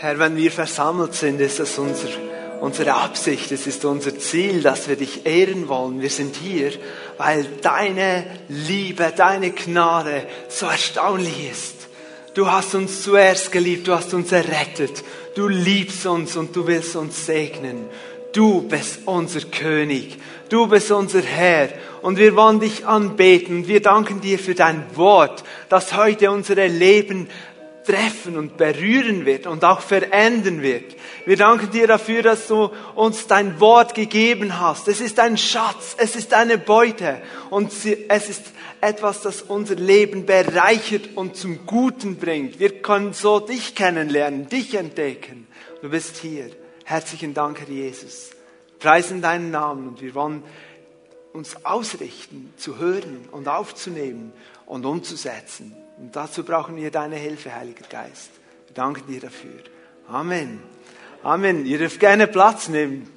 Herr, wenn wir versammelt sind, ist das unser, unsere Absicht, es ist unser Ziel, dass wir dich ehren wollen. Wir sind hier, weil deine Liebe, deine Gnade so erstaunlich ist. Du hast uns zuerst geliebt, du hast uns errettet, du liebst uns und du willst uns segnen. Du bist unser König, du bist unser Herr und wir wollen dich anbeten. Wir danken dir für dein Wort, das heute unsere Leben treffen und berühren wird und auch verändern wird. Wir danken dir dafür, dass du uns dein Wort gegeben hast. Es ist ein Schatz, es ist eine Beute und es ist etwas, das unser Leben bereichert und zum Guten bringt. Wir können so dich kennenlernen, dich entdecken. Du bist hier. Herzlichen Dank, Herr Jesus. Preisen deinen Namen und wir wollen uns ausrichten, zu hören und aufzunehmen und umzusetzen. Und dazu brauchen wir deine Hilfe, Heiliger Geist. Wir danken dir dafür. Amen. Amen. Ihr dürft gerne Platz nehmen.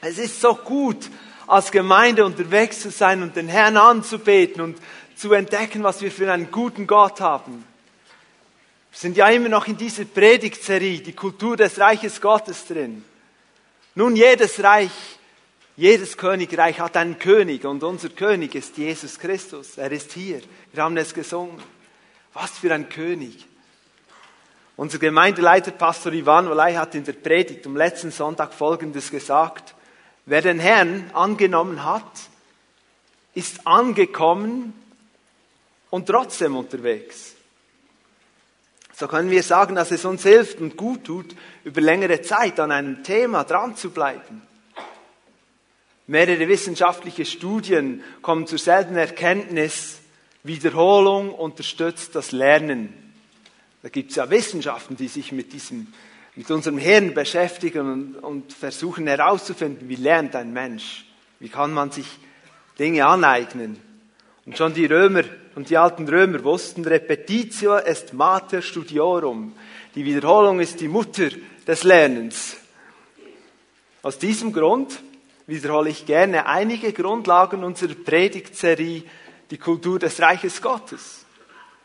Es ist so gut, als Gemeinde unterwegs zu sein und den Herrn anzubeten und zu entdecken, was wir für einen guten Gott haben. Wir sind ja immer noch in dieser Predigtserie, die Kultur des Reiches Gottes drin. Nun, jedes Reich, jedes Königreich hat einen König und unser König ist Jesus Christus. Er ist hier. Wir haben es gesungen. Was für ein König. Unser Gemeindeleiter Pastor Ivan Olay hat in der Predigt am letzten Sonntag Folgendes gesagt. Wer den Herrn angenommen hat, ist angekommen und trotzdem unterwegs. So können wir sagen, dass es uns hilft und gut tut, über längere Zeit an einem Thema dran zu bleiben. Mehrere wissenschaftliche Studien kommen zur selben Erkenntnis, Wiederholung unterstützt das Lernen. Da gibt es ja Wissenschaften, die sich mit diesem, mit unserem Hirn beschäftigen und, und versuchen herauszufinden, wie lernt ein Mensch? Wie kann man sich Dinge aneignen? Und schon die Römer und die alten Römer wussten, Repetitio est mater studiorum. Die Wiederholung ist die Mutter des Lernens. Aus diesem Grund wiederhole ich gerne einige Grundlagen unserer Predigtserie die Kultur des Reiches Gottes.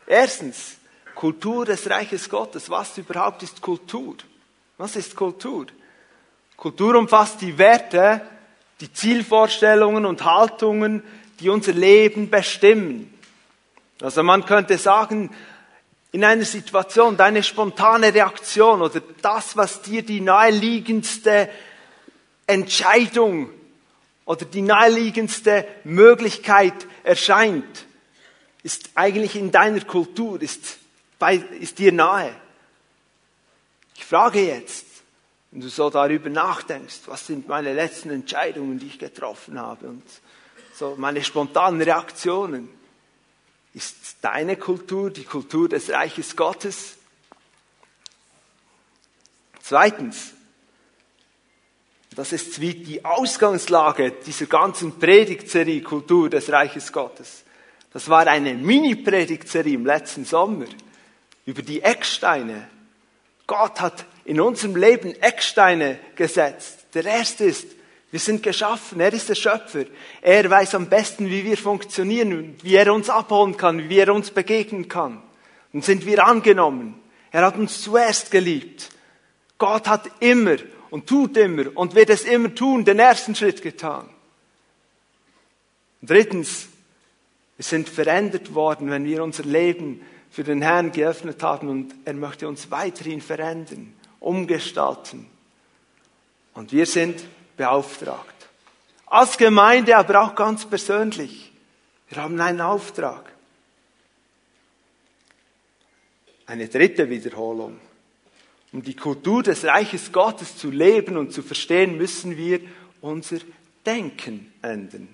Erstens, Kultur des Reiches Gottes. Was überhaupt ist Kultur? Was ist Kultur? Kultur umfasst die Werte, die Zielvorstellungen und Haltungen, die unser Leben bestimmen. Also man könnte sagen, in einer Situation, deine spontane Reaktion oder das, was dir die naheliegendste Entscheidung oder die naheliegendste Möglichkeit erscheint, ist eigentlich in deiner Kultur, ist, bei, ist dir nahe. Ich frage jetzt, wenn du so darüber nachdenkst, was sind meine letzten Entscheidungen, die ich getroffen habe und so meine spontanen Reaktionen. Ist deine Kultur die Kultur des Reiches Gottes? Zweitens, das ist wie die Ausgangslage dieser ganzen Predigtserie Kultur des Reiches Gottes. Das war eine Mini-Predigtserie im letzten Sommer über die Ecksteine. Gott hat in unserem Leben Ecksteine gesetzt. Der erste ist, wir sind geschaffen, er ist der Schöpfer. Er weiß am besten, wie wir funktionieren, wie er uns abholen kann, wie er uns begegnen kann. Und sind wir angenommen. Er hat uns zuerst geliebt. Gott hat immer und tut immer und wird es immer tun, den ersten Schritt getan. Drittens, wir sind verändert worden, wenn wir unser Leben für den Herrn geöffnet haben und er möchte uns weiterhin verändern, umgestalten. Und wir sind beauftragt. Als Gemeinde, aber auch ganz persönlich. Wir haben einen Auftrag. Eine dritte Wiederholung. Um die Kultur des Reiches Gottes zu leben und zu verstehen, müssen wir unser Denken ändern.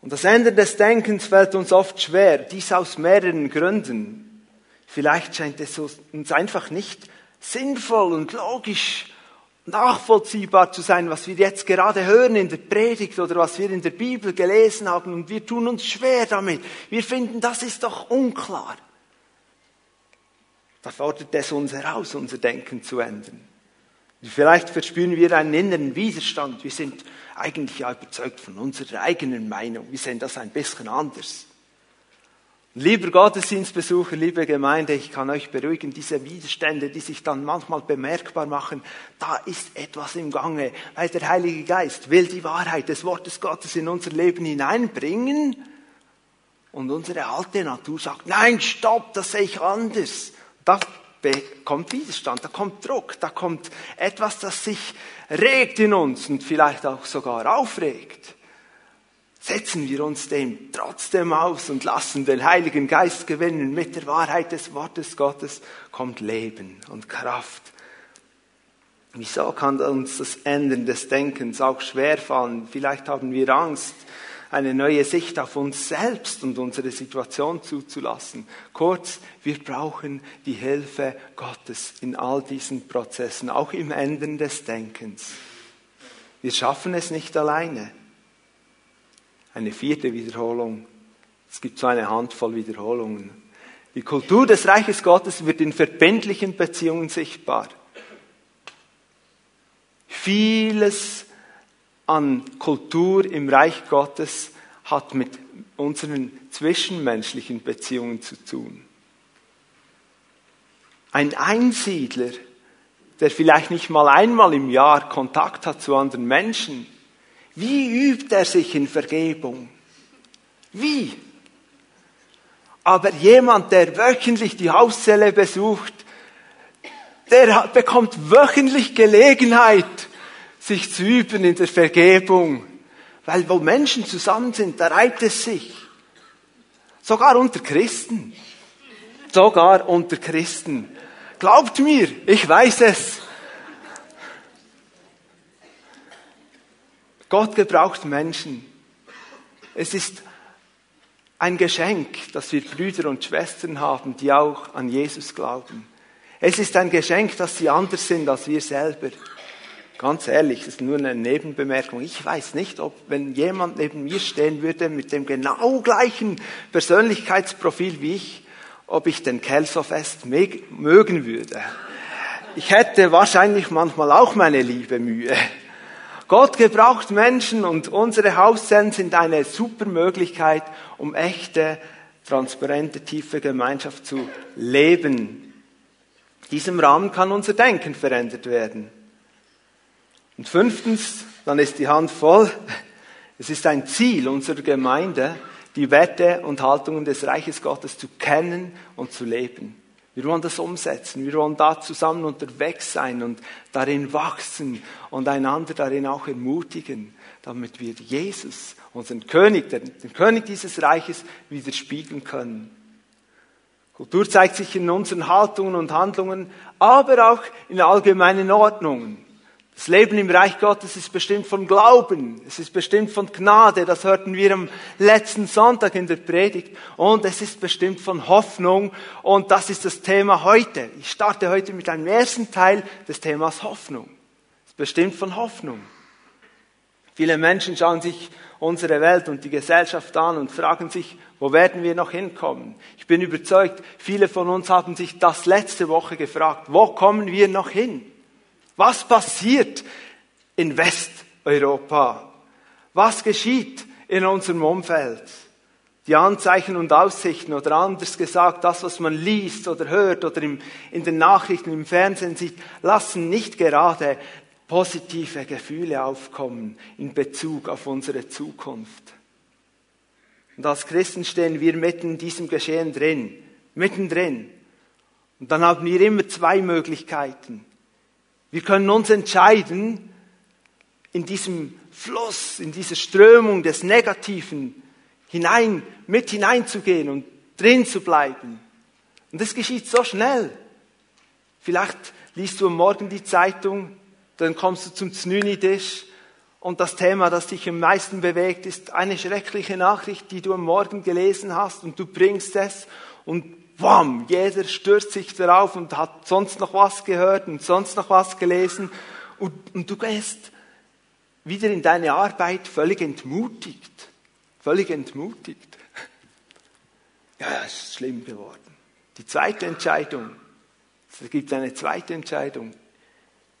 Und das Ändern des Denkens fällt uns oft schwer, dies aus mehreren Gründen. Vielleicht scheint es uns einfach nicht sinnvoll und logisch nachvollziehbar zu sein, was wir jetzt gerade hören in der Predigt oder was wir in der Bibel gelesen haben und wir tun uns schwer damit. Wir finden, das ist doch unklar. Da fordert es uns heraus, unser Denken zu ändern. Vielleicht verspüren wir einen inneren Widerstand. Wir sind eigentlich ja überzeugt von unserer eigenen Meinung. Wir sehen das ein bisschen anders. Lieber Gottesdienstbesucher, liebe Gemeinde, ich kann euch beruhigen, diese Widerstände, die sich dann manchmal bemerkbar machen, da ist etwas im Gange, weil der Heilige Geist will die Wahrheit des Wortes Gottes in unser Leben hineinbringen und unsere alte Natur sagt, nein, stopp, das sehe ich anders. Da kommt Widerstand, da kommt Druck, da kommt etwas, das sich regt in uns und vielleicht auch sogar aufregt setzen wir uns dem trotzdem aus und lassen den Heiligen Geist gewinnen. Mit der Wahrheit des Wortes Gottes kommt Leben und Kraft. Wieso kann uns das Ändern des Denkens auch schwerfallen? Vielleicht haben wir Angst, eine neue Sicht auf uns selbst und unsere Situation zuzulassen. Kurz, wir brauchen die Hilfe Gottes in all diesen Prozessen, auch im Ändern des Denkens. Wir schaffen es nicht alleine eine vierte Wiederholung. Es gibt so eine Handvoll Wiederholungen. Die Kultur des Reiches Gottes wird in verbindlichen Beziehungen sichtbar. Vieles an Kultur im Reich Gottes hat mit unseren zwischenmenschlichen Beziehungen zu tun. Ein Einsiedler, der vielleicht nicht mal einmal im Jahr Kontakt hat zu anderen Menschen, wie übt er sich in Vergebung? Wie? Aber jemand, der wöchentlich die Hauszelle besucht, der bekommt wöchentlich Gelegenheit, sich zu üben in der Vergebung. Weil wo Menschen zusammen sind, da reibt es sich. Sogar unter Christen. Sogar unter Christen. Glaubt mir, ich weiß es. Gott gebraucht Menschen. Es ist ein Geschenk, dass wir Brüder und Schwestern haben, die auch an Jesus glauben. Es ist ein Geschenk, dass sie anders sind als wir selber. Ganz ehrlich, das ist nur eine Nebenbemerkung. Ich weiß nicht, ob, wenn jemand neben mir stehen würde mit dem genau gleichen Persönlichkeitsprofil wie ich, ob ich den Kelso fest mögen würde. Ich hätte wahrscheinlich manchmal auch meine liebe Mühe. Gott gebraucht Menschen und unsere Hauszellen sind eine super Möglichkeit, um echte, transparente, tiefe Gemeinschaft zu leben. In diesem Rahmen kann unser Denken verändert werden. Und fünftens, dann ist die Hand voll. Es ist ein Ziel unserer Gemeinde, die Werte und Haltungen des Reiches Gottes zu kennen und zu leben. Wir wollen das umsetzen. Wir wollen da zusammen unterwegs sein und darin wachsen und einander darin auch ermutigen, damit wir Jesus, unseren König, den, König dieses Reiches, widerspiegeln können. Kultur zeigt sich in unseren Haltungen und Handlungen, aber auch in allgemeinen Ordnungen. Das Leben im Reich Gottes ist bestimmt von Glauben, es ist bestimmt von Gnade, das hörten wir am letzten Sonntag in der Predigt, und es ist bestimmt von Hoffnung, und das ist das Thema heute. Ich starte heute mit einem ersten Teil des Themas Hoffnung. Es ist bestimmt von Hoffnung. Viele Menschen schauen sich unsere Welt und die Gesellschaft an und fragen sich, wo werden wir noch hinkommen? Ich bin überzeugt, viele von uns haben sich das letzte Woche gefragt, wo kommen wir noch hin? Was passiert in Westeuropa? Was geschieht in unserem Umfeld? Die Anzeichen und Aussichten oder anders gesagt, das, was man liest oder hört oder im, in den Nachrichten im Fernsehen sieht, lassen nicht gerade positive Gefühle aufkommen in Bezug auf unsere Zukunft. Und als Christen stehen wir mitten in diesem Geschehen drin, mittendrin. Und dann haben wir immer zwei Möglichkeiten. Wir können uns entscheiden, in diesem Fluss, in diese Strömung des Negativen hinein, mit hineinzugehen und drin zu bleiben. Und das geschieht so schnell. Vielleicht liest du am Morgen die Zeitung, dann kommst du zum Znüni-Tisch und das Thema, das dich am meisten bewegt, ist eine schreckliche Nachricht, die du am Morgen gelesen hast und du bringst es und wham, jeder stürzt sich darauf und hat sonst noch was gehört und sonst noch was gelesen und, und du gehst wieder in deine Arbeit völlig entmutigt. Völlig entmutigt. Ja, es ist schlimm geworden. Die zweite Entscheidung, es gibt eine zweite Entscheidung.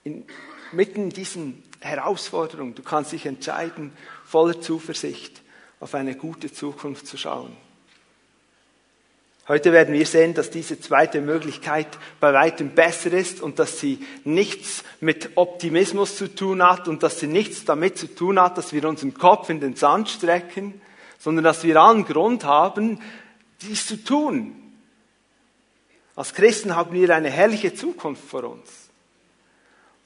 In, mitten in diesen Herausforderungen, du kannst dich entscheiden, voller Zuversicht auf eine gute Zukunft zu schauen. Heute werden wir sehen, dass diese zweite Möglichkeit bei weitem besser ist und dass sie nichts mit Optimismus zu tun hat und dass sie nichts damit zu tun hat, dass wir unseren Kopf in den Sand strecken, sondern dass wir allen Grund haben, dies zu tun. Als Christen haben wir eine herrliche Zukunft vor uns.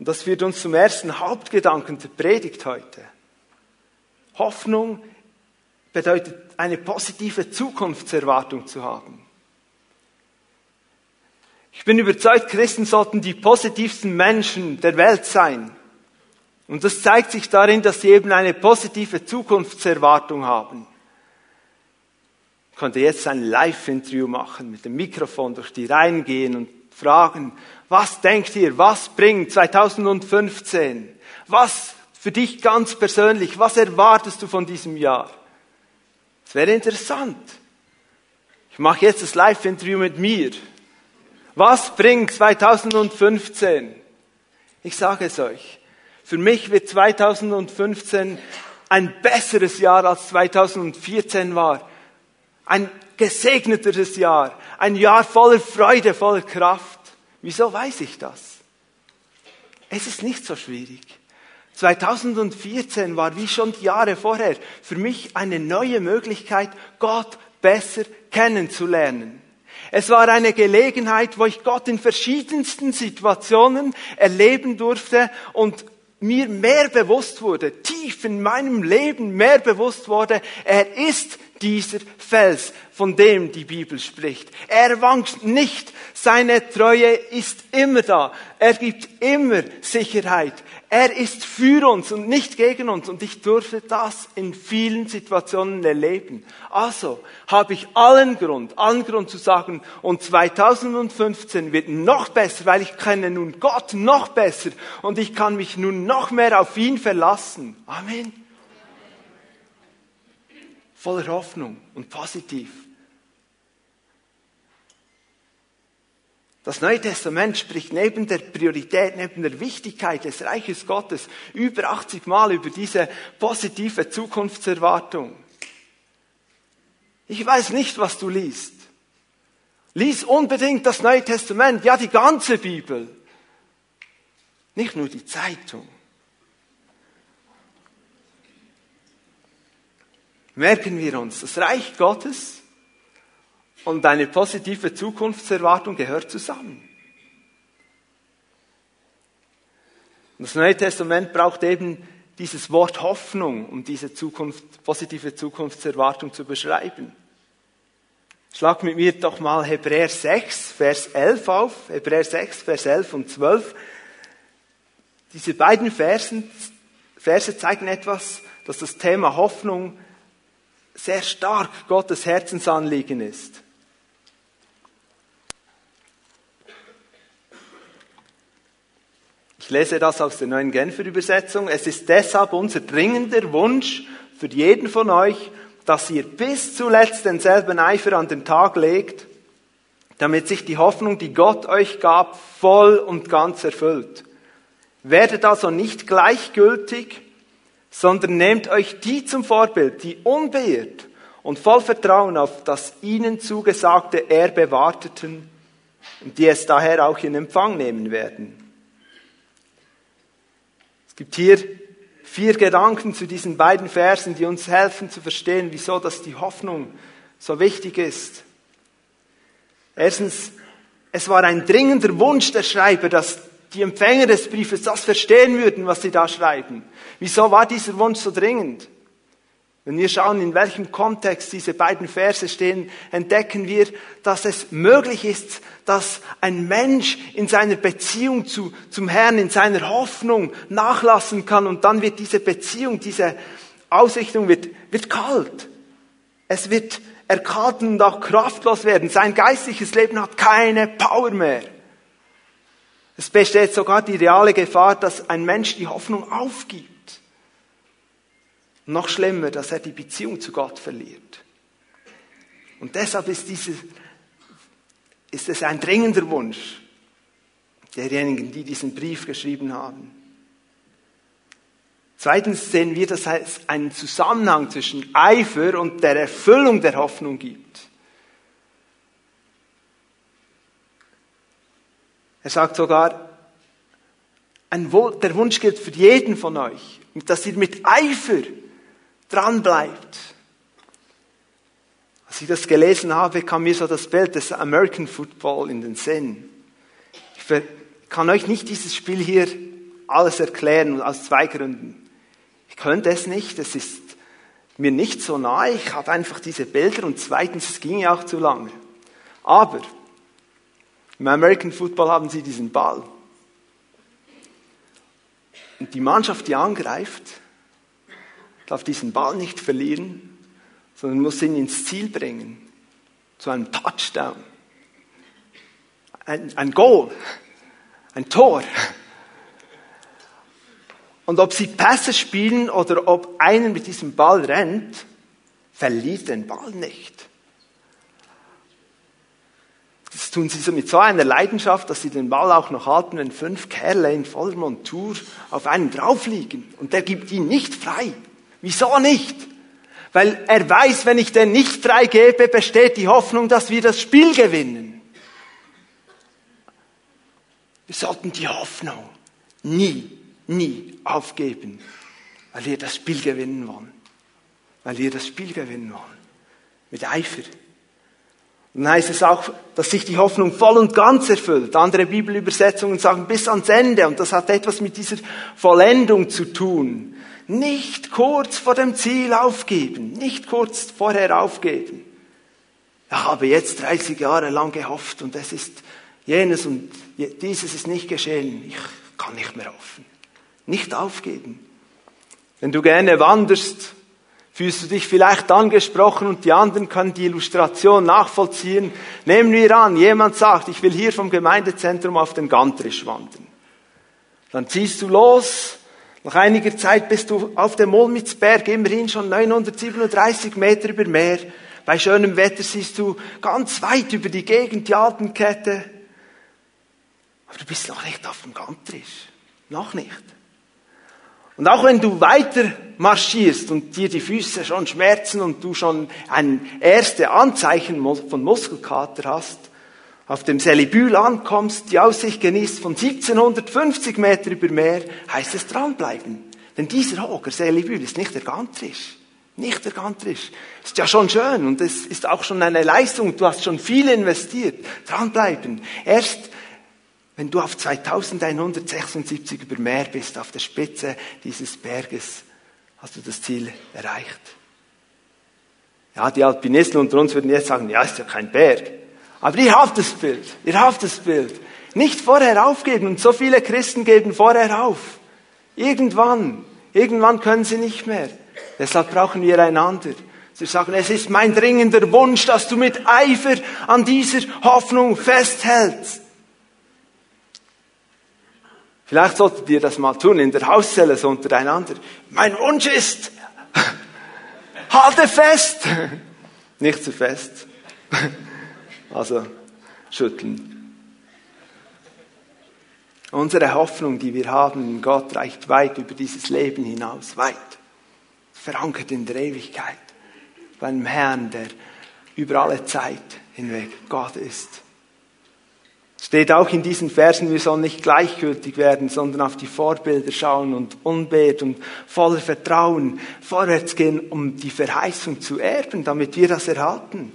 Und das führt uns zum ersten Hauptgedanken der Predigt heute. Hoffnung bedeutet eine positive Zukunftserwartung zu haben. Ich bin überzeugt, Christen sollten die positivsten Menschen der Welt sein. Und das zeigt sich darin, dass sie eben eine positive Zukunftserwartung haben. Ich könnte jetzt ein Live-Interview machen, mit dem Mikrofon durch die Reihen gehen und fragen, was denkt ihr, was bringt 2015? Was für dich ganz persönlich, was erwartest du von diesem Jahr? Es wäre interessant. Ich mache jetzt das Live-Interview mit mir. Was bringt 2015? Ich sage es euch. Für mich wird 2015 ein besseres Jahr als 2014 war. Ein gesegneteres Jahr. Ein Jahr voller Freude, voller Kraft. Wieso weiß ich das? Es ist nicht so schwierig. 2014 war wie schon die Jahre vorher für mich eine neue Möglichkeit, Gott besser kennenzulernen. Es war eine Gelegenheit, wo ich Gott in verschiedensten Situationen erleben durfte und mir mehr bewusst wurde, tief in meinem Leben mehr bewusst wurde, er ist dieser Fels, von dem die Bibel spricht. Er wankt nicht, seine Treue ist immer da, er gibt immer Sicherheit, er ist für uns und nicht gegen uns und ich durfte das in vielen Situationen erleben. Also habe ich allen Grund, allen Grund zu sagen, und 2015 wird noch besser, weil ich kenne nun Gott noch besser und ich kann mich nun noch mehr auf ihn verlassen. Amen. Voller Hoffnung und positiv. Das Neue Testament spricht neben der Priorität, neben der Wichtigkeit des Reiches Gottes über 80 Mal über diese positive Zukunftserwartung. Ich weiß nicht, was du liest. Lies unbedingt das Neue Testament, ja die ganze Bibel. Nicht nur die Zeitung. Merken wir uns, das Reich Gottes und eine positive Zukunftserwartung gehört zusammen. Das Neue Testament braucht eben dieses Wort Hoffnung, um diese Zukunft, positive Zukunftserwartung zu beschreiben. Schlag mit mir doch mal Hebräer 6, Vers 11 auf. Hebräer 6, Vers 11 und 12. Diese beiden Versen, Verse zeigen etwas, dass das Thema Hoffnung sehr stark Gottes Herzensanliegen ist. Ich lese das aus der neuen Genfer Übersetzung. Es ist deshalb unser dringender Wunsch für jeden von euch, dass ihr bis zuletzt denselben Eifer an den Tag legt, damit sich die Hoffnung, die Gott euch gab, voll und ganz erfüllt. Werdet also nicht gleichgültig, sondern nehmt euch die zum Vorbild, die unbeirrt und voll Vertrauen auf das ihnen zugesagte Erbe warteten und die es daher auch in Empfang nehmen werden gibt hier vier Gedanken zu diesen beiden Versen, die uns helfen zu verstehen, wieso das die Hoffnung so wichtig ist. Erstens, es war ein dringender Wunsch der Schreiber, dass die Empfänger des Briefes das verstehen würden, was sie da schreiben. Wieso war dieser Wunsch so dringend? Wenn wir schauen, in welchem Kontext diese beiden Verse stehen, entdecken wir, dass es möglich ist, dass ein Mensch in seiner Beziehung zu, zum Herrn, in seiner Hoffnung nachlassen kann und dann wird diese Beziehung, diese Ausrichtung wird, wird kalt. Es wird erkalten und auch kraftlos werden. Sein geistliches Leben hat keine Power mehr. Es besteht sogar die reale Gefahr, dass ein Mensch die Hoffnung aufgibt. Noch schlimmer, dass er die Beziehung zu Gott verliert. Und deshalb ist, dieses, ist es ein dringender Wunsch derjenigen, die diesen Brief geschrieben haben. Zweitens sehen wir, dass es einen Zusammenhang zwischen Eifer und der Erfüllung der Hoffnung gibt. Er sagt sogar, der Wunsch gilt für jeden von euch, dass ihr mit Eifer dran bleibt. Als ich das gelesen habe, kam mir so das Bild des American Football in den Sinn. Ich kann euch nicht dieses Spiel hier alles erklären aus zwei Gründen. Ich könnte es nicht, es ist mir nicht so nahe, ich habe einfach diese Bilder und zweitens, es ging ja auch zu lange. Aber im American Football haben sie diesen Ball. Und die Mannschaft, die angreift, darf diesen Ball nicht verlieren, sondern muss ihn ins Ziel bringen. Zu einem Touchdown. Ein, ein Goal. Ein Tor. Und ob sie Pässe spielen oder ob einer mit diesem Ball rennt, verliert den Ball nicht. Das tun sie so mit so einer Leidenschaft, dass sie den Ball auch noch halten, wenn fünf Kerle in voller Montur auf einen drauf liegen. Und der gibt ihn nicht frei. Wieso nicht? Weil er weiß, wenn ich den nicht freigebe, besteht die Hoffnung, dass wir das Spiel gewinnen. Wir sollten die Hoffnung nie, nie aufgeben, weil wir das Spiel gewinnen wollen. Weil wir das Spiel gewinnen wollen. Mit Eifer. Und dann heißt es auch, dass sich die Hoffnung voll und ganz erfüllt. Andere Bibelübersetzungen sagen bis ans Ende. Und das hat etwas mit dieser Vollendung zu tun. Nicht kurz vor dem Ziel aufgeben. Nicht kurz vorher aufgeben. Ich habe jetzt 30 Jahre lang gehofft und es ist jenes und dieses ist nicht geschehen. Ich kann nicht mehr hoffen. Nicht aufgeben. Wenn du gerne wanderst, Fühlst du dich vielleicht angesprochen und die anderen können die Illustration nachvollziehen? Nehmen wir an, jemand sagt, ich will hier vom Gemeindezentrum auf den Gantrisch wandern. Dann ziehst du los. Nach einiger Zeit bist du auf dem Mulmitzberg, immerhin schon 937 Meter über Meer. Bei schönem Wetter siehst du ganz weit über die Gegend die Alpenkette. Aber du bist noch nicht auf dem Gantrisch. Noch nicht. Und auch wenn du weiter marschierst und dir die Füße schon schmerzen und du schon ein erste Anzeichen von Muskelkater hast, auf dem Selibül ankommst, die Aussicht genießt von 1750 Meter über Meer, heißt es dranbleiben. Denn dieser Hoger Selibül ist nicht der Gantrisch. Nicht der Gantrisch. Ist ja schon schön und es ist auch schon eine Leistung. Du hast schon viel investiert. Dranbleiben. Erst wenn du auf 2176 über Meer bist, auf der Spitze dieses Berges, hast du das Ziel erreicht. Ja, die Alpinisten unter uns würden jetzt sagen, ja, ist ja kein Berg. Aber ihr habt das Bild, ihr habt das Bild. Nicht vorher aufgeben und so viele Christen geben vorher auf. Irgendwann, irgendwann können sie nicht mehr. Deshalb brauchen wir einander. Sie sagen, es ist mein dringender Wunsch, dass du mit Eifer an dieser Hoffnung festhältst. Vielleicht solltet ihr das mal tun in der Hauszelle so untereinander. Mein Wunsch ist, halte fest. Nicht zu fest. Also schütteln. Unsere Hoffnung, die wir haben in Gott, reicht weit über dieses Leben hinaus, weit. Verankert in der Ewigkeit. Bei einem Herrn, der über alle Zeit hinweg Gott ist. Steht auch in diesen Versen, wir sollen nicht gleichgültig werden, sondern auf die Vorbilder schauen und unbet und voller Vertrauen vorwärts gehen, um die Verheißung zu erben, damit wir das erhalten.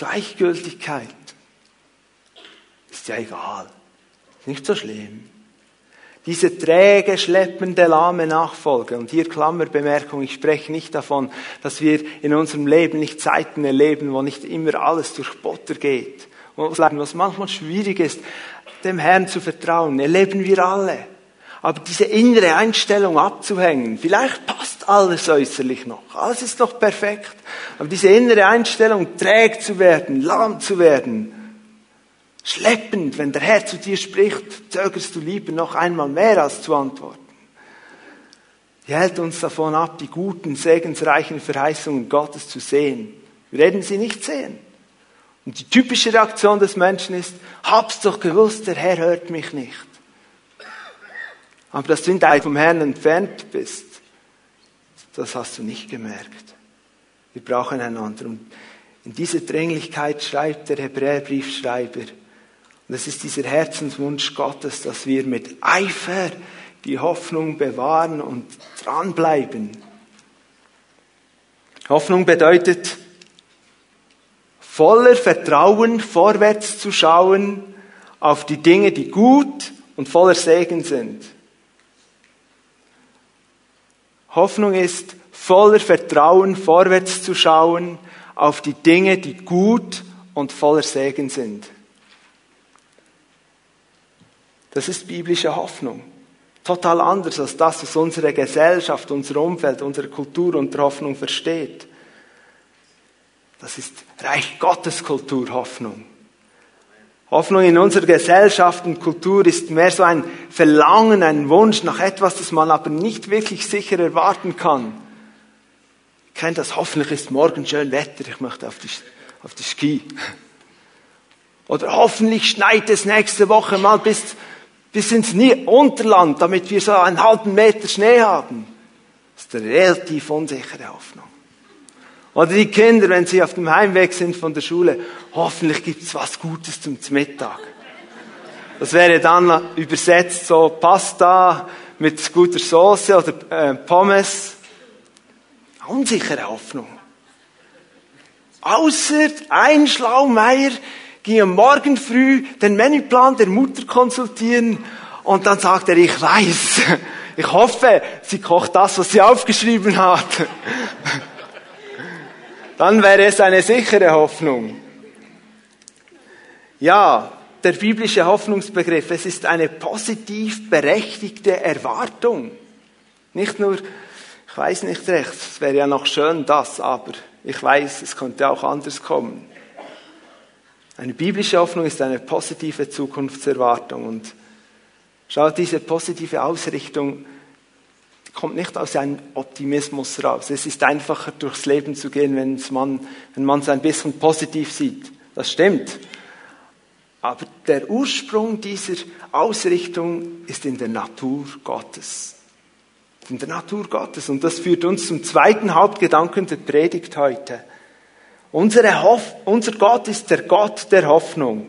Gleichgültigkeit ist ja egal, nicht so schlimm. Diese träge, schleppende, lahme Nachfolge. Und hier Klammerbemerkung, ich spreche nicht davon, dass wir in unserem Leben nicht Zeiten erleben, wo nicht immer alles durch Butter geht. Was manchmal schwierig ist, dem Herrn zu vertrauen, erleben wir alle. Aber diese innere Einstellung abzuhängen, vielleicht passt alles äußerlich noch, alles ist noch perfekt, aber diese innere Einstellung träg zu werden, lahm zu werden, Schleppend, wenn der Herr zu dir spricht, zögerst du lieber noch einmal mehr als zu antworten. Die hält uns davon ab, die guten, segensreichen Verheißungen Gottes zu sehen. Wir werden sie nicht sehen. Und die typische Reaktion des Menschen ist, hab's doch gewusst, der Herr hört mich nicht. Aber dass du in deinem vom Herrn entfernt bist, das hast du nicht gemerkt. Wir brauchen einander. Und in dieser Dringlichkeit schreibt der Hebräerbriefschreiber, Und es ist dieser Herzenswunsch Gottes, dass wir mit Eifer die Hoffnung bewahren und dranbleiben. Hoffnung bedeutet, voller Vertrauen vorwärts zu schauen auf die Dinge, die gut und voller Segen sind. Hoffnung ist, voller Vertrauen vorwärts zu schauen auf die Dinge, die gut und voller Segen sind. Das ist biblische Hoffnung. Total anders als das, was unsere Gesellschaft, unser Umfeld, unsere Kultur unter Hoffnung versteht. Das ist Reich Gottes Kultur, Hoffnung. Hoffnung in unserer Gesellschaft und Kultur ist mehr so ein Verlangen, ein Wunsch nach etwas, das man aber nicht wirklich sicher erwarten kann. Ich kennt das, hoffentlich ist morgen schön Wetter, ich möchte auf die, auf die Ski. Oder hoffentlich schneit es nächste Woche mal bis, bis ins Unterland, damit wir so einen halben Meter Schnee haben. Das ist eine relativ unsichere Hoffnung. Oder die Kinder, wenn sie auf dem Heimweg sind von der Schule, hoffentlich gibt's was Gutes zum Mittag. Das wäre dann übersetzt so Pasta mit guter Soße oder äh, Pommes. Unsichere Hoffnung. Außer ein Schlaumeier ging am Morgen früh den Menüplan der Mutter konsultieren und dann sagt er, ich weiß, ich hoffe, sie kocht das, was sie aufgeschrieben hat dann wäre es eine sichere Hoffnung. Ja, der biblische Hoffnungsbegriff, es ist eine positiv berechtigte Erwartung. Nicht nur, ich weiß nicht recht, es wäre ja noch schön das, aber ich weiß, es könnte auch anders kommen. Eine biblische Hoffnung ist eine positive Zukunftserwartung und schaut diese positive Ausrichtung kommt nicht aus einem Optimismus raus. Es ist einfacher durchs Leben zu gehen, wenn man, wenn man es ein bisschen positiv sieht. Das stimmt. Aber der Ursprung dieser Ausrichtung ist in der Natur Gottes. In der Natur Gottes. Und das führt uns zum zweiten Hauptgedanken der Predigt heute. Hoff unser Gott ist der Gott der Hoffnung.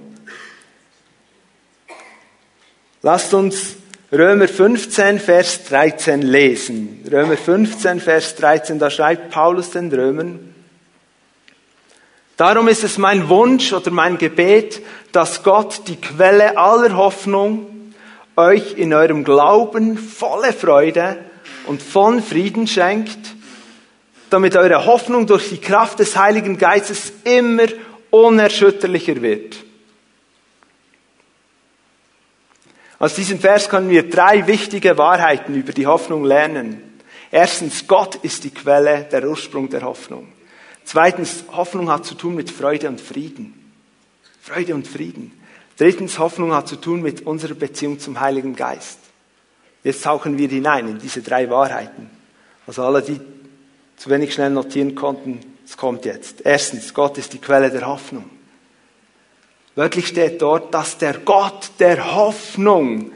Lasst uns Römer 15, Vers 13 lesen. Römer 15, Vers 13, da schreibt Paulus den Römern, Darum ist es mein Wunsch oder mein Gebet, dass Gott die Quelle aller Hoffnung euch in eurem Glauben volle Freude und von Frieden schenkt, damit eure Hoffnung durch die Kraft des Heiligen Geistes immer unerschütterlicher wird. Aus diesem Vers können wir drei wichtige Wahrheiten über die Hoffnung lernen. Erstens, Gott ist die Quelle, der Ursprung der Hoffnung. Zweitens, Hoffnung hat zu tun mit Freude und Frieden. Freude und Frieden. Drittens, Hoffnung hat zu tun mit unserer Beziehung zum Heiligen Geist. Jetzt tauchen wir hinein in diese drei Wahrheiten. Also alle, die zu wenig schnell notieren konnten, es kommt jetzt. Erstens, Gott ist die Quelle der Hoffnung. Wörtlich steht dort, dass der Gott der Hoffnung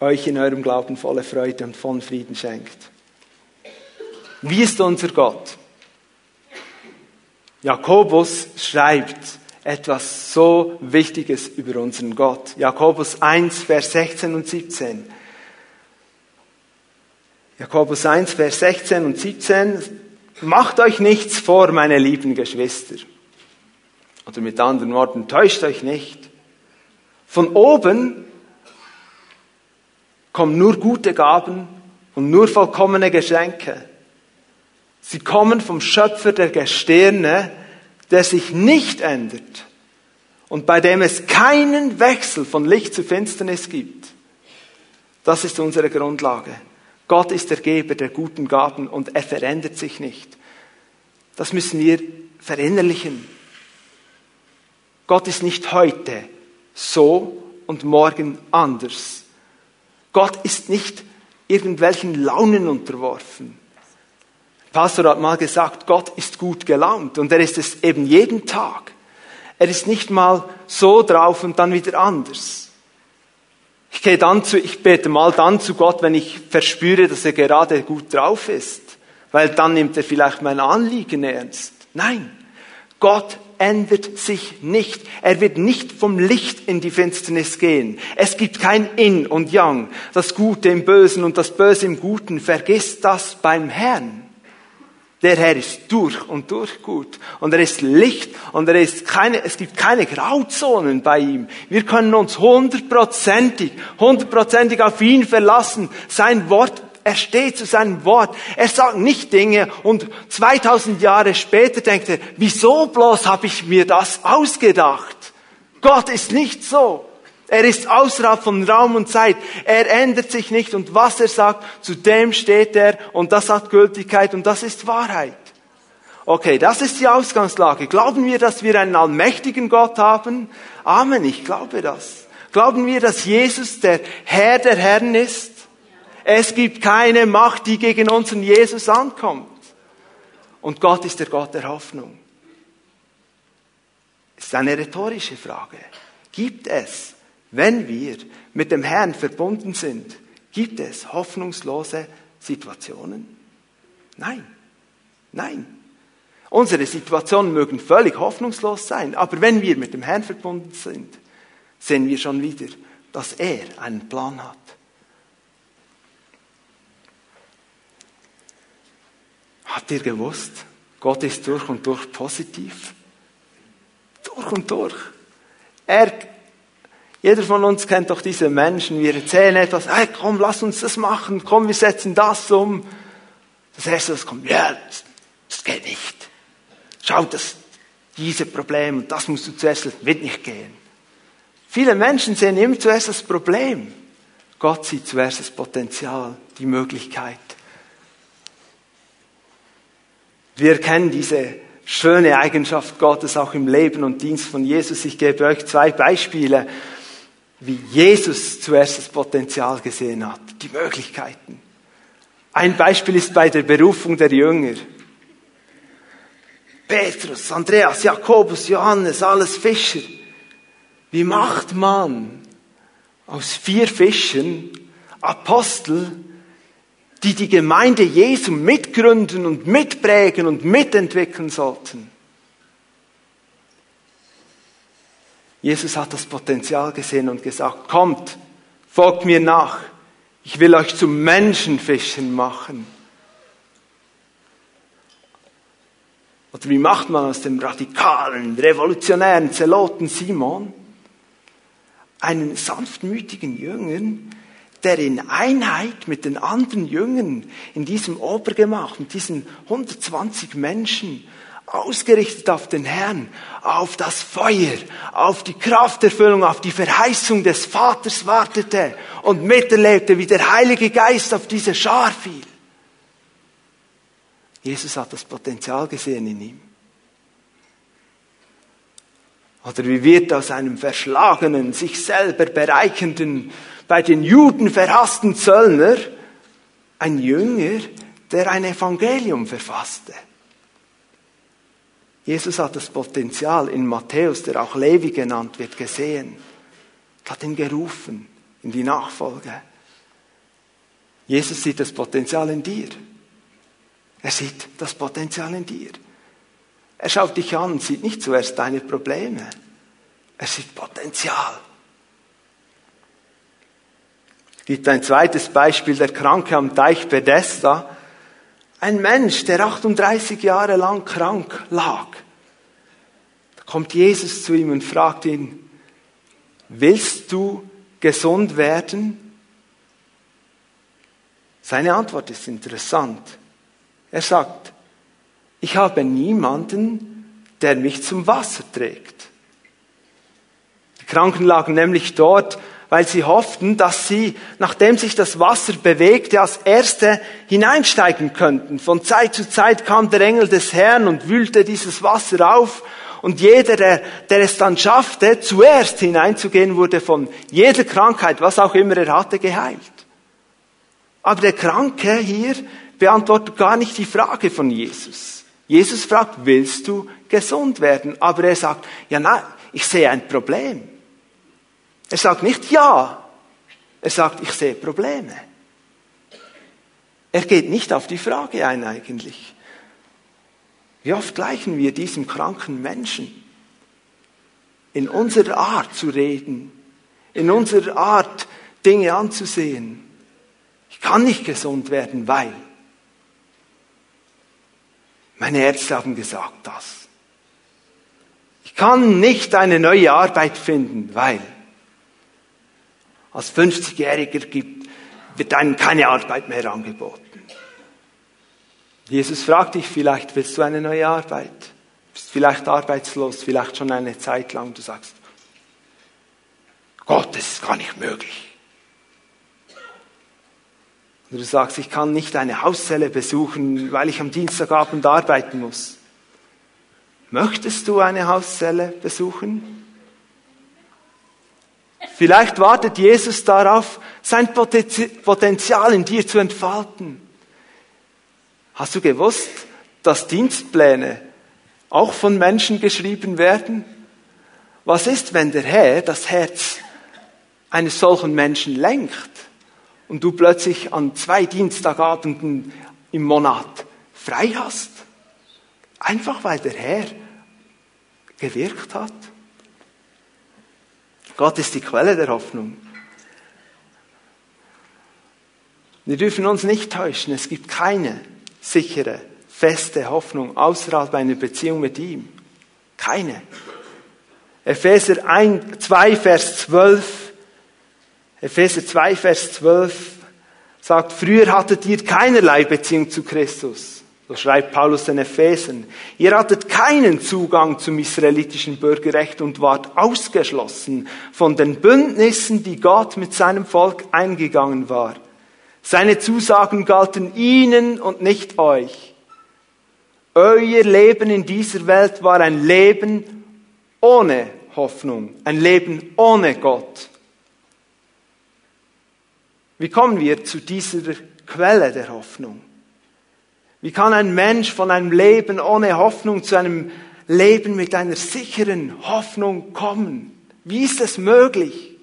euch in eurem Glauben volle Freude und vollen Frieden schenkt. Wie ist unser Gott? Jakobus schreibt etwas so Wichtiges über unseren Gott. Jakobus 1, Vers 16 und 17. Jakobus 1, Vers 16 und 17. Macht euch nichts vor, meine lieben Geschwister. Oder mit anderen Worten, täuscht euch nicht. Von oben kommen nur gute Gaben und nur vollkommene Geschenke. Sie kommen vom Schöpfer der Gestirne, der sich nicht ändert und bei dem es keinen Wechsel von Licht zu Finsternis gibt. Das ist unsere Grundlage. Gott ist der Geber der guten Gaben und er verändert sich nicht. Das müssen wir verinnerlichen. Gott ist nicht heute so und morgen anders. Gott ist nicht irgendwelchen Launen unterworfen. Pastor hat mal gesagt, Gott ist gut gelaunt und er ist es eben jeden Tag. Er ist nicht mal so drauf und dann wieder anders. Ich gehe dann zu, ich bete mal dann zu Gott, wenn ich verspüre, dass er gerade gut drauf ist, weil dann nimmt er vielleicht mein Anliegen ernst. Nein, Gott ändert sich nicht. Er wird nicht vom Licht in die Finsternis gehen. Es gibt kein In und Yang, das Gute im Bösen und das Böse im Guten. Vergiss das beim Herrn. Der Herr ist durch und durch gut. Und er ist Licht und er ist keine, es gibt keine Grauzonen bei ihm. Wir können uns hundertprozentig, hundertprozentig auf ihn verlassen. Sein Wort, er steht zu seinem Wort. Er sagt nicht Dinge und 2000 Jahre später denkt er, wieso bloß habe ich mir das ausgedacht? Gott ist nicht so. Er ist außerhalb von Raum und Zeit. Er ändert sich nicht und was er sagt, zu dem steht er und das hat Gültigkeit und das ist Wahrheit. Okay, das ist die Ausgangslage. Glauben wir, dass wir einen allmächtigen Gott haben? Amen, ich glaube das. Glauben wir, dass Jesus der Herr der Herren ist? Es gibt keine Macht, die gegen unseren Jesus ankommt. Und Gott ist der Gott der Hoffnung. Das ist eine rhetorische Frage. Gibt es wenn wir mit dem Herrn verbunden sind, gibt es hoffnungslose Situationen? Nein. Nein. Unsere Situationen mögen völlig hoffnungslos sein, aber wenn wir mit dem Herrn verbunden sind, sehen wir schon wieder, dass er einen Plan hat. Habt ihr gewusst, Gott ist durch und durch positiv? Durch und durch. Er jeder von uns kennt doch diese Menschen, wir erzählen etwas, hey, komm, lass uns das machen, komm, wir setzen das um. Das erste, was kommt, ja, das, das geht nicht. Schau, das, diese Probleme, das musst du zuerst, das wird nicht gehen. Viele Menschen sehen immer zuerst das Problem. Gott sieht zuerst das Potenzial, die Möglichkeit. Wir kennen diese schöne Eigenschaft Gottes auch im Leben und Dienst von Jesus. Ich gebe euch zwei Beispiele wie Jesus zuerst das Potenzial gesehen hat, die Möglichkeiten. Ein Beispiel ist bei der Berufung der Jünger. Petrus, Andreas, Jakobus, Johannes, alles Fischer. Wie macht man aus vier Fischen Apostel, die die Gemeinde Jesu mitgründen und mitprägen und mitentwickeln sollten? Jesus hat das Potenzial gesehen und gesagt, kommt, folgt mir nach. Ich will euch zu Menschenfischen machen. Oder wie macht man aus dem radikalen, revolutionären Zeloten Simon einen sanftmütigen Jüngern, der in Einheit mit den anderen Jüngern in diesem Obergemach, mit diesen 120 Menschen, ausgerichtet auf den Herrn, auf das Feuer, auf die Krafterfüllung, auf die Verheißung des Vaters wartete und miterlebte, wie der Heilige Geist auf diese Schar fiel. Jesus hat das Potenzial gesehen in ihm. Oder wie wird aus einem verschlagenen, sich selber bereichenden, bei den Juden verhassten Zöllner ein Jünger, der ein Evangelium verfasste? Jesus hat das Potenzial in Matthäus, der auch Levi genannt wird, gesehen. Hat ihn gerufen in die Nachfolge. Jesus sieht das Potenzial in dir. Er sieht das Potenzial in dir. Er schaut dich an und sieht nicht zuerst deine Probleme. Er sieht Potenzial. Gibt ein zweites Beispiel, der Kranke am Teich Bethesda. Ein Mensch, der 38 Jahre lang krank lag. Da kommt Jesus zu ihm und fragt ihn, willst du gesund werden? Seine Antwort ist interessant. Er sagt, ich habe niemanden, der mich zum Wasser trägt. Die Kranken lagen nämlich dort weil sie hofften, dass sie, nachdem sich das Wasser bewegte, als Erste hineinsteigen könnten. Von Zeit zu Zeit kam der Engel des Herrn und wühlte dieses Wasser auf und jeder, der, der es dann schaffte, zuerst hineinzugehen, wurde von jeder Krankheit, was auch immer er hatte, geheilt. Aber der Kranke hier beantwortet gar nicht die Frage von Jesus. Jesus fragt, willst du gesund werden? Aber er sagt, ja nein, ich sehe ein Problem. Er sagt nicht ja. Er sagt, ich sehe Probleme. Er geht nicht auf die Frage ein eigentlich. Wie oft gleichen wir diesem kranken Menschen? in unserer Art zu reden, in unserer Art Dinge anzusehen. Ich kann nicht gesund werden, weil meine Ärzte haben gesagt das. Ich kann nicht eine neue Arbeit finden, weil als 50-Jähriger gibt, wird einem keine Arbeit mehr angeboten. Jesus fragt dich vielleicht, willst du eine neue Arbeit? Bist vielleicht arbeitslos, vielleicht schon eine Zeit lang. Du sagst, Gott, das ist gar nicht möglich. Und du sagst, ich kann nicht eine Hauszelle besuchen, weil ich am Dienstagabend arbeiten muss. Möchtest du eine Hauszelle besuchen? Vielleicht wartet Jesus darauf, sein Potenzial in dir zu entfalten. Hast du gewusst, dass Dienstpläne auch von Menschen geschrieben werden? Was ist, wenn der Herr das Herz eines solchen Menschen lenkt und du plötzlich an zwei Dienstagabenden im Monat frei hast? Einfach weil der Herr gewirkt hat. Gott ist die Quelle der Hoffnung. Wir dürfen uns nicht täuschen, es gibt keine sichere, feste Hoffnung außerhalb einer Beziehung mit ihm. Keine. Epheser 1, 2, Vers 12. Epheser 2, Vers 12 sagt, früher hattet ihr keinerlei Beziehung zu Christus. So schreibt Paulus den Ephesern. Ihr hattet keinen Zugang zum israelitischen Bürgerrecht und wart ausgeschlossen von den Bündnissen, die Gott mit seinem Volk eingegangen war. Seine Zusagen galten ihnen und nicht euch. Euer Leben in dieser Welt war ein Leben ohne Hoffnung, ein Leben ohne Gott. Wie kommen wir zu dieser Quelle der Hoffnung? Wie kann ein Mensch von einem Leben ohne Hoffnung zu einem Leben mit einer sicheren Hoffnung kommen? Wie ist es möglich?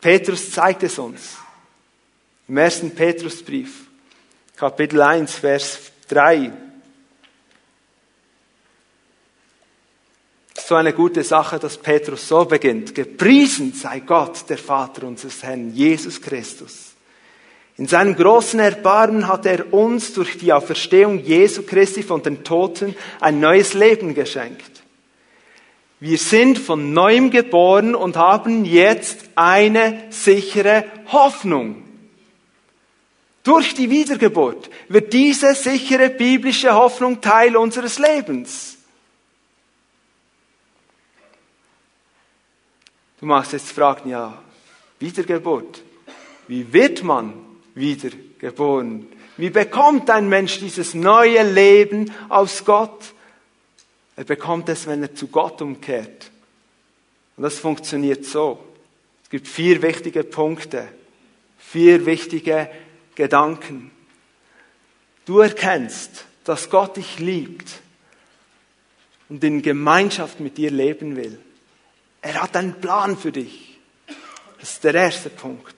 Petrus zeigt es uns. Im ersten Petrusbrief, Kapitel 1, Vers 3. So eine gute Sache, dass Petrus so beginnt. Gepriesen sei Gott, der Vater unseres Herrn Jesus Christus in seinem großen Erbarmen hat er uns durch die Auferstehung Jesu Christi von den Toten ein neues Leben geschenkt. Wir sind von neuem geboren und haben jetzt eine sichere Hoffnung. Durch die Wiedergeburt wird diese sichere biblische Hoffnung Teil unseres Lebens. Du machst jetzt Fragen, ja, Wiedergeburt. Wie wird man wiedergeboren. Wie bekommt ein Mensch dieses neue Leben aus Gott? Er bekommt es, wenn er zu Gott umkehrt. Und das funktioniert so. Es gibt vier wichtige Punkte, vier wichtige Gedanken. Du erkennst, dass Gott dich liebt und in Gemeinschaft mit dir leben will. Er hat einen Plan für dich. Das ist der erste Punkt.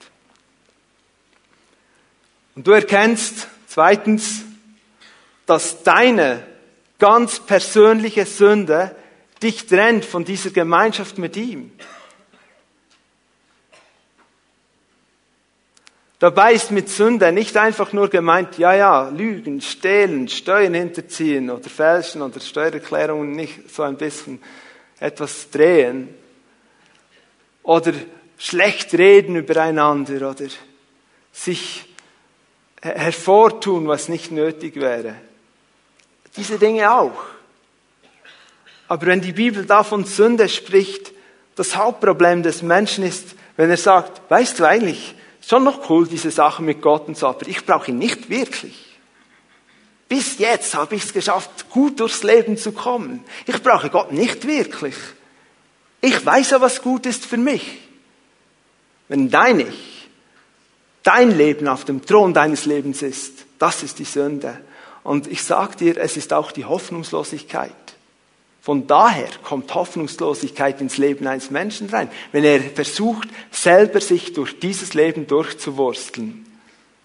Und du erkennst zweitens, dass deine ganz persönliche Sünde dich trennt von dieser Gemeinschaft mit ihm. Dabei ist mit Sünde nicht einfach nur gemeint, ja, ja, lügen, stehlen, Steuern hinterziehen oder fälschen oder Steuererklärungen nicht so ein bisschen etwas drehen oder schlecht reden übereinander oder sich hervortun, was nicht nötig wäre. Diese Dinge auch. Aber wenn die Bibel da von Sünde spricht, das Hauptproblem des Menschen ist, wenn er sagt, weißt du eigentlich, schon noch cool, diese Sache mit Gott und so, aber ich brauche ihn nicht wirklich. Bis jetzt habe ich es geschafft, gut durchs Leben zu kommen. Ich brauche Gott nicht wirklich. Ich weiß ja, was gut ist für mich. Wenn dein Ich dein Leben auf dem Thron deines Lebens ist, das ist die Sünde. Und ich sage dir, es ist auch die Hoffnungslosigkeit. Von daher kommt Hoffnungslosigkeit ins Leben eines Menschen rein, wenn er versucht, selber sich durch dieses Leben durchzuwursteln.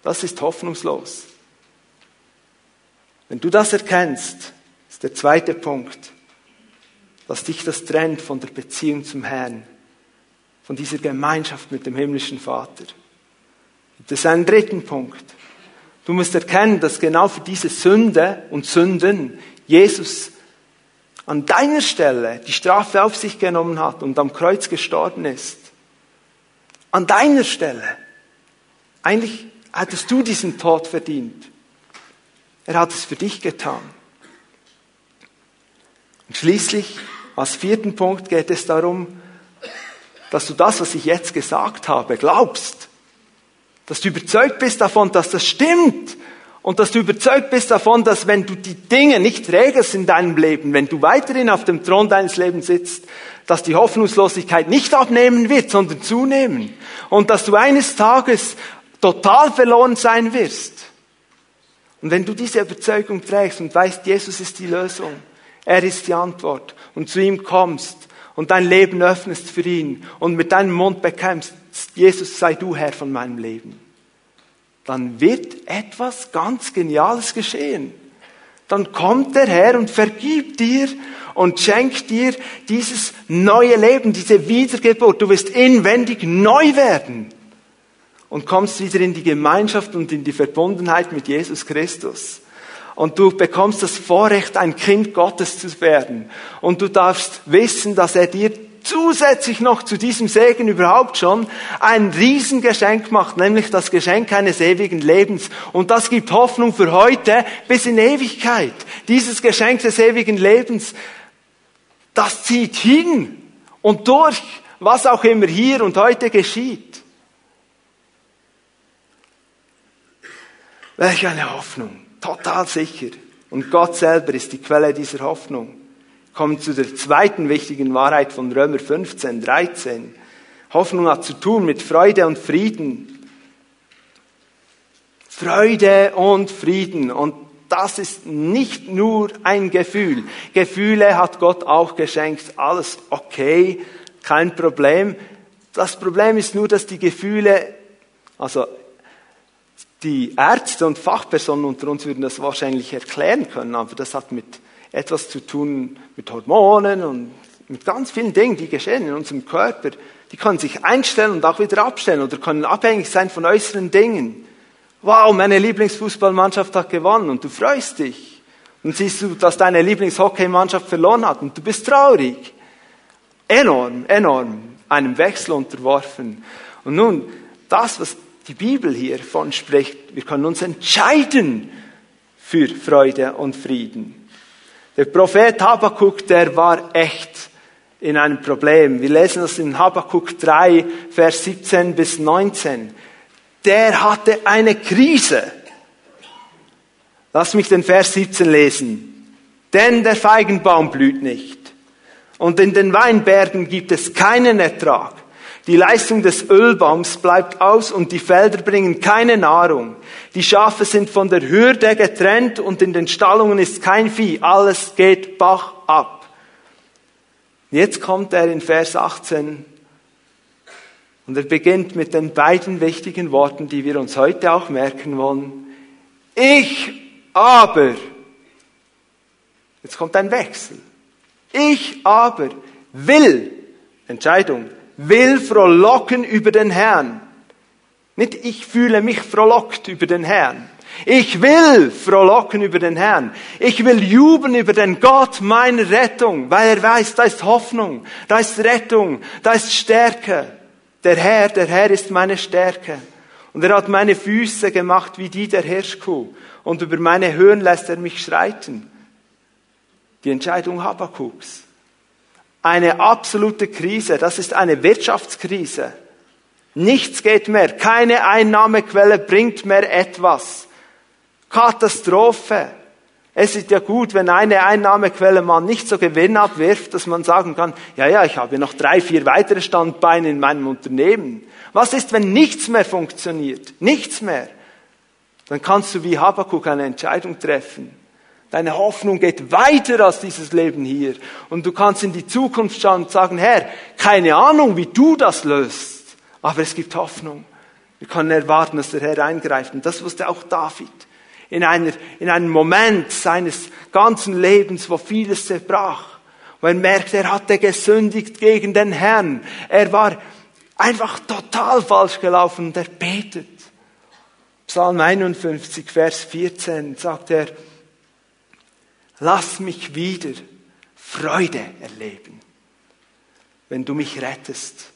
Das ist hoffnungslos. Wenn du das erkennst, ist der zweite Punkt. dass dich das trennt von der Beziehung zum Herrn, von dieser Gemeinschaft mit dem himmlischen Vater. Das ist ein dritten Punkt. Du musst erkennen, dass genau für diese Sünde und Sünden Jesus an deiner Stelle die Strafe auf sich genommen hat und am Kreuz gestorben ist. An deiner Stelle. Eigentlich hättest du diesen Tod verdient. Er hat es für dich getan. Und schließlich, als vierten Punkt geht es darum, dass du das, was ich jetzt gesagt habe, glaubst. Dass du überzeugt bist davon, dass das stimmt. Und dass du überzeugt bist davon, dass wenn du die Dinge nicht regelst in deinem Leben, wenn du weiterhin auf dem Thron deines Lebens sitzt, dass die Hoffnungslosigkeit nicht abnehmen wird, sondern zunehmen. Und dass du eines Tages total verloren sein wirst. Und wenn du diese Überzeugung trägst und weißt, Jesus ist die Lösung, er ist die Antwort und zu ihm kommst und dein Leben öffnest für ihn und mit deinem Mund bekämpfst, Jesus sei du Herr von meinem Leben, dann wird etwas ganz Geniales geschehen. Dann kommt der Herr und vergibt dir und schenkt dir dieses neue Leben, diese Wiedergeburt. Du wirst inwendig neu werden und kommst wieder in die Gemeinschaft und in die Verbundenheit mit Jesus Christus. Und du bekommst das Vorrecht, ein Kind Gottes zu werden. Und du darfst wissen, dass er dir zusätzlich noch zu diesem Segen überhaupt schon ein Riesengeschenk macht, nämlich das Geschenk eines ewigen Lebens. Und das gibt Hoffnung für heute bis in Ewigkeit. Dieses Geschenk des ewigen Lebens, das zieht hin und durch, was auch immer hier und heute geschieht. Welch eine Hoffnung. Total sicher. Und Gott selber ist die Quelle dieser Hoffnung kommen zu der zweiten wichtigen Wahrheit von Römer 15, 13. Hoffnung hat zu tun mit Freude und Frieden. Freude und Frieden. Und das ist nicht nur ein Gefühl. Gefühle hat Gott auch geschenkt. Alles okay, kein Problem. Das Problem ist nur, dass die Gefühle, also die Ärzte und Fachpersonen unter uns würden das wahrscheinlich erklären können, aber das hat mit etwas zu tun mit Hormonen und mit ganz vielen Dingen, die geschehen in unserem Körper. Die können sich einstellen und auch wieder abstellen oder können abhängig sein von äußeren Dingen. Wow, meine Lieblingsfußballmannschaft hat gewonnen und du freust dich. Und siehst du, dass deine Lieblingshockeymannschaft verloren hat und du bist traurig. Enorm, enorm, einem Wechsel unterworfen. Und nun, das, was die Bibel hier von spricht, wir können uns entscheiden für Freude und Frieden. Der Prophet Habakkuk, der war echt in einem Problem. Wir lesen das in Habakkuk 3, Vers 17 bis 19. Der hatte eine Krise. Lass mich den Vers 17 lesen. Denn der Feigenbaum blüht nicht. Und in den Weinbergen gibt es keinen Ertrag. Die Leistung des Ölbaums bleibt aus und die Felder bringen keine Nahrung. Die Schafe sind von der Hürde getrennt und in den Stallungen ist kein Vieh. Alles geht Bach ab. Jetzt kommt er in Vers 18 und er beginnt mit den beiden wichtigen Worten, die wir uns heute auch merken wollen. Ich aber, jetzt kommt ein Wechsel. Ich aber will, Entscheidung, will frohlocken über den Herrn. Nicht ich fühle mich frohlockt über den Herrn. Ich will frohlocken über den Herrn. Ich will jubeln über den Gott meiner Rettung, weil er weiß, da ist Hoffnung, da ist Rettung, da ist Stärke. Der Herr, der Herr ist meine Stärke. Und er hat meine Füße gemacht wie die der Hirschkuh. Und über meine Höhen lässt er mich schreiten. Die Entscheidung Habakuks eine absolute Krise. Das ist eine Wirtschaftskrise. Nichts geht mehr. Keine Einnahmequelle bringt mehr etwas. Katastrophe. Es ist ja gut, wenn eine Einnahmequelle mal nicht so Gewinn abwirft, dass man sagen kann, ja, ja, ich habe noch drei, vier weitere Standbeine in meinem Unternehmen. Was ist, wenn nichts mehr funktioniert? Nichts mehr. Dann kannst du wie Habakkuk eine Entscheidung treffen. Deine Hoffnung geht weiter als dieses Leben hier. Und du kannst in die Zukunft schauen und sagen, Herr, keine Ahnung, wie du das löst. Aber es gibt Hoffnung. Wir können erwarten, dass der Herr eingreift. Und das wusste auch David. In, einer, in einem Moment seines ganzen Lebens, wo vieles zerbrach. wo er merkte, er hatte gesündigt gegen den Herrn. Er war einfach total falsch gelaufen und er betet. Psalm 51, Vers 14 sagt er, lass mich wieder Freude erleben, wenn du mich rettest.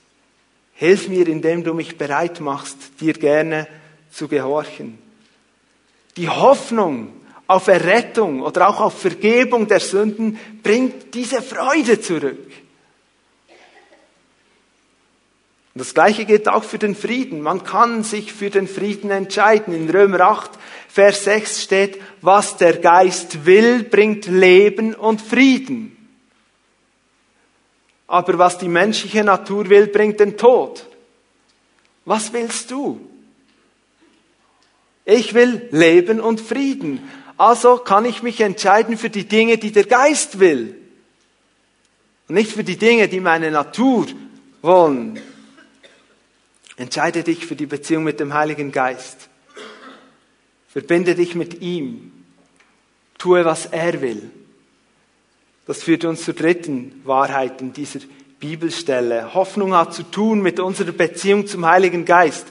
Hilf mir, indem du mich bereit machst, dir gerne zu gehorchen. Die Hoffnung auf Errettung oder auch auf Vergebung der Sünden bringt diese Freude zurück. Und das Gleiche gilt auch für den Frieden. Man kann sich für den Frieden entscheiden. In Römer 8, Vers 6 steht, was der Geist will, bringt Leben und Frieden. Aber was die menschliche Natur will, bringt den Tod. Was willst du? Ich will Leben und Frieden. Also kann ich mich entscheiden für die Dinge, die der Geist will. Und nicht für die Dinge, die meine Natur wollen. Entscheide dich für die Beziehung mit dem Heiligen Geist. Verbinde dich mit ihm. Tue, was er will. Das führt uns zur dritten Wahrheit in dieser Bibelstelle. Hoffnung hat zu tun mit unserer Beziehung zum Heiligen Geist.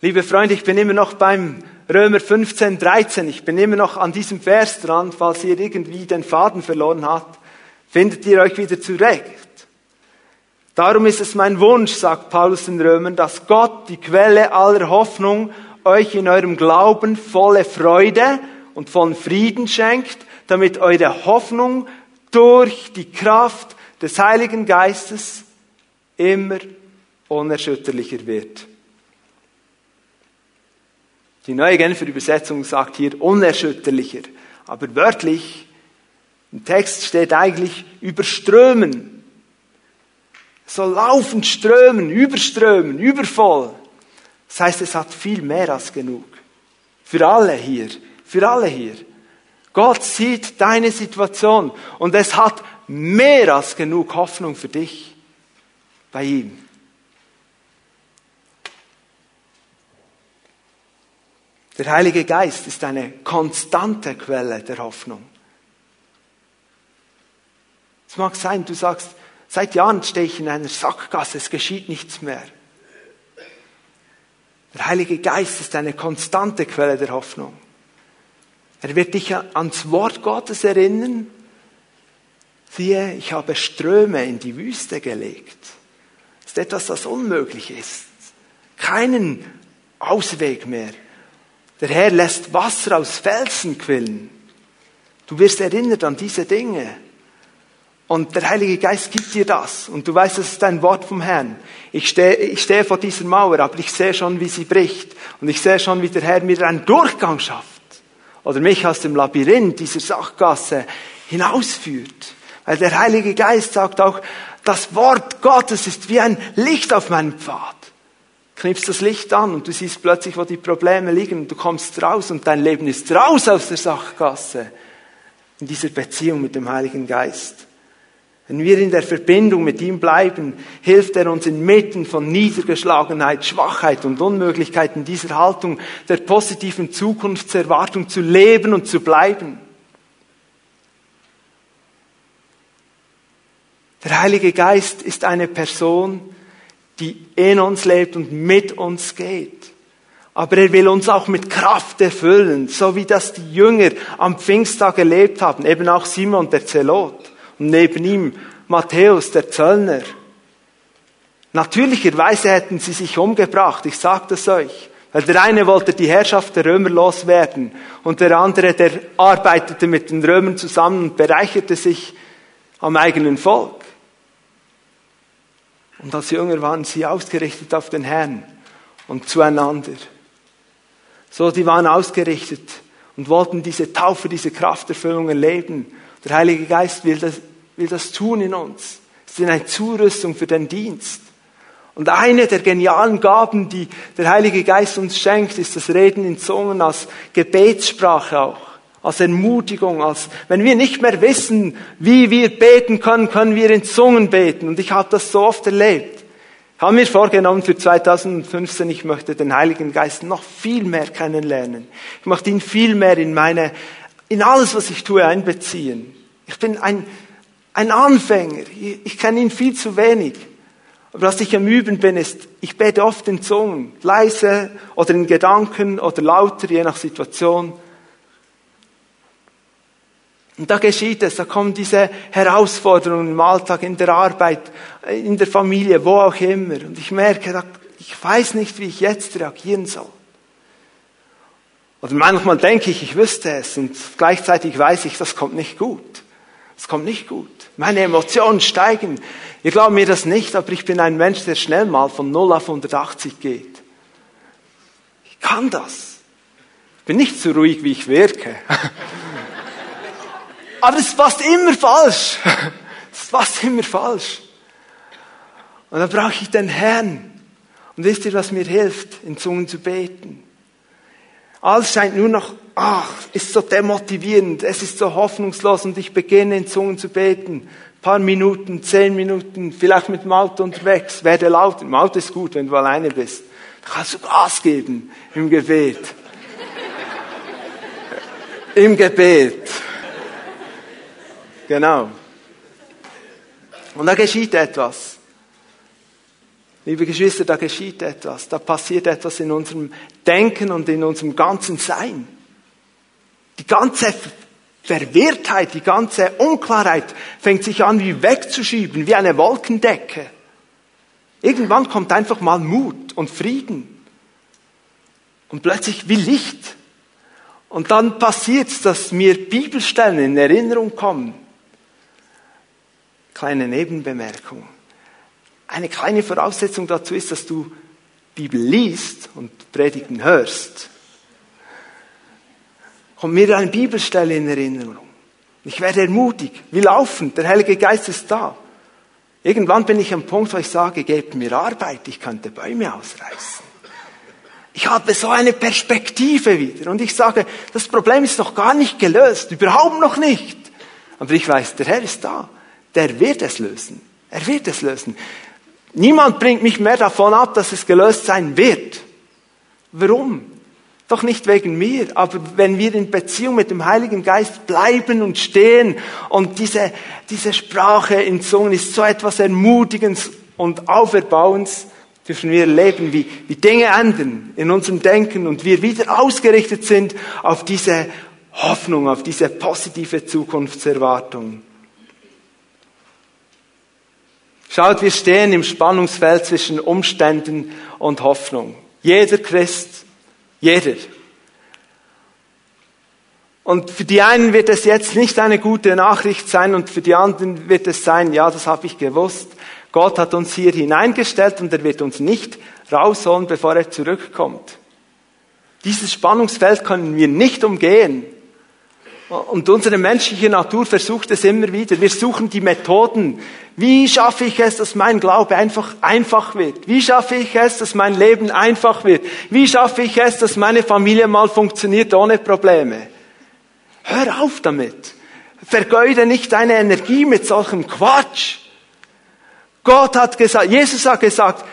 Liebe Freunde, ich bin immer noch beim Römer 15, 13. Ich bin immer noch an diesem Vers dran. Falls ihr irgendwie den Faden verloren habt, findet ihr euch wieder zurecht. Darum ist es mein Wunsch, sagt Paulus den Römern, dass Gott, die Quelle aller Hoffnung, euch in eurem Glauben volle Freude und vollen Frieden schenkt, damit eure Hoffnung durch die Kraft des Heiligen Geistes immer unerschütterlicher wird. Die neue Genfer Übersetzung sagt hier unerschütterlicher, aber wörtlich im Text steht eigentlich überströmen. So laufend strömen, überströmen, übervoll. Das heißt, es hat viel mehr als genug. Für alle hier, für alle hier. Gott sieht deine Situation und es hat mehr als genug Hoffnung für dich bei ihm. Der Heilige Geist ist eine konstante Quelle der Hoffnung. Es mag sein, du sagst, seit Jahren stehe ich in einer Sackgasse, es geschieht nichts mehr. Der Heilige Geist ist eine konstante Quelle der Hoffnung. Er wird dich ans Wort Gottes erinnern. Siehe, ich habe Ströme in die Wüste gelegt. Das ist etwas, das unmöglich ist. Keinen Ausweg mehr. Der Herr lässt Wasser aus Felsen quillen. Du wirst erinnert an diese Dinge. Und der Heilige Geist gibt dir das. Und du weißt, das ist ein Wort vom Herrn. Ich stehe, ich stehe vor dieser Mauer, aber ich sehe schon, wie sie bricht. Und ich sehe schon, wie der Herr mir einen Durchgang schafft oder mich aus dem Labyrinth dieser Sachgasse hinausführt. Weil der Heilige Geist sagt auch, das Wort Gottes ist wie ein Licht auf meinem Pfad. Knippst das Licht an und du siehst plötzlich, wo die Probleme liegen und du kommst raus und dein Leben ist raus aus der Sachgasse. In dieser Beziehung mit dem Heiligen Geist. Wenn wir in der Verbindung mit ihm bleiben, hilft er uns inmitten von Niedergeschlagenheit, Schwachheit und Unmöglichkeit in dieser Haltung der positiven Zukunftserwartung zu leben und zu bleiben. Der Heilige Geist ist eine Person, die in uns lebt und mit uns geht. Aber er will uns auch mit Kraft erfüllen, so wie das die Jünger am Pfingsttag erlebt haben, eben auch Simon der Zelot und neben ihm Matthäus, der Zöllner. Natürlicherweise hätten sie sich umgebracht, ich sage das euch. Weil der eine wollte die Herrschaft der Römer loswerden und der andere, der arbeitete mit den Römern zusammen und bereicherte sich am eigenen Volk. Und als Jünger waren sie ausgerichtet auf den Herrn und zueinander. So, die waren ausgerichtet und wollten diese Taufe, diese Krafterfüllung erleben. Der Heilige Geist will das, will das tun in uns. Es ist eine Zurüstung für den Dienst. Und eine der genialen Gaben, die der Heilige Geist uns schenkt, ist das Reden in Zungen als Gebetssprache auch, als Ermutigung, als wenn wir nicht mehr wissen, wie wir beten können, können wir in Zungen beten. Und ich habe das so oft erlebt. Ich habe mir vorgenommen für 2015, ich möchte den Heiligen Geist noch viel mehr kennenlernen. Ich möchte ihn viel mehr in meine in alles, was ich tue, einbeziehen. Ich bin ein, ein Anfänger. Ich kenne ihn viel zu wenig. Aber was ich am Üben bin, ist, ich bete oft in Zungen, leise oder in Gedanken oder lauter, je nach Situation. Und da geschieht es, da kommen diese Herausforderungen im Alltag, in der Arbeit, in der Familie, wo auch immer. Und ich merke, ich weiß nicht, wie ich jetzt reagieren soll. Oder manchmal denke ich, ich wüsste es und gleichzeitig weiß ich, das kommt nicht gut. Das kommt nicht gut. Meine Emotionen steigen. Ihr glaubt mir das nicht, aber ich bin ein Mensch, der schnell mal von 0 auf 180 geht. Ich kann das. Ich bin nicht so ruhig, wie ich wirke. Aber es ist fast immer falsch. Es ist fast immer falsch. Und dann brauche ich den Herrn. Und wisst ihr, was mir hilft, in Zungen zu beten? Alles scheint nur noch, ach, ist so demotivierend, es ist so hoffnungslos und ich beginne in Zungen zu beten. Ein paar Minuten, zehn Minuten, vielleicht mit dem unterwegs, werde laut. Im ist gut, wenn du alleine bist. Da kannst du Gas geben im Gebet. Im Gebet. Genau. Und da geschieht etwas. Liebe Geschwister, da geschieht etwas. Da passiert etwas in unserem Denken und in unserem ganzen Sein. Die ganze Verwirrtheit, die ganze Unklarheit fängt sich an wie wegzuschieben, wie eine Wolkendecke. Irgendwann kommt einfach mal Mut und Frieden. Und plötzlich wie Licht. Und dann passiert es, dass mir Bibelstellen in Erinnerung kommen, Kleine Nebenbemerkung. Eine kleine Voraussetzung dazu ist, dass du Bibel liest und Predigten hörst. Kommt mir eine Bibelstelle in Erinnerung. Ich werde ermutigt. Wie laufen? Der Heilige Geist ist da. Irgendwann bin ich am Punkt, wo ich sage, gebt mir Arbeit, ich könnte Bäume ausreißen. Ich habe so eine Perspektive wieder und ich sage, das Problem ist noch gar nicht gelöst, überhaupt noch nicht. Aber ich weiß, der Herr ist da der wird es lösen. Er wird es lösen. Niemand bringt mich mehr davon ab, dass es gelöst sein wird. Warum? Doch nicht wegen mir, aber wenn wir in Beziehung mit dem Heiligen Geist bleiben und stehen und diese, diese Sprache in Zungen ist so etwas Ermutigens und Auferbauens, dürfen wir erleben, wie, wie Dinge ändern in unserem Denken und wir wieder ausgerichtet sind auf diese Hoffnung, auf diese positive Zukunftserwartung. Schaut, wir stehen im Spannungsfeld zwischen Umständen und Hoffnung. Jeder Christ, jeder. Und für die einen wird es jetzt nicht eine gute Nachricht sein und für die anderen wird es sein, ja, das habe ich gewusst. Gott hat uns hier hineingestellt und er wird uns nicht rausholen, bevor er zurückkommt. Dieses Spannungsfeld können wir nicht umgehen. Und unsere menschliche Natur versucht es immer wieder. Wir suchen die Methoden. Wie schaffe ich es, dass mein Glaube einfach einfach wird? Wie schaffe ich es, dass mein Leben einfach wird? Wie schaffe ich es, dass meine Familie mal funktioniert ohne Probleme? Hör auf damit. Vergeude nicht deine Energie mit solchem Quatsch. Gott hat gesagt, Jesus hat gesagt,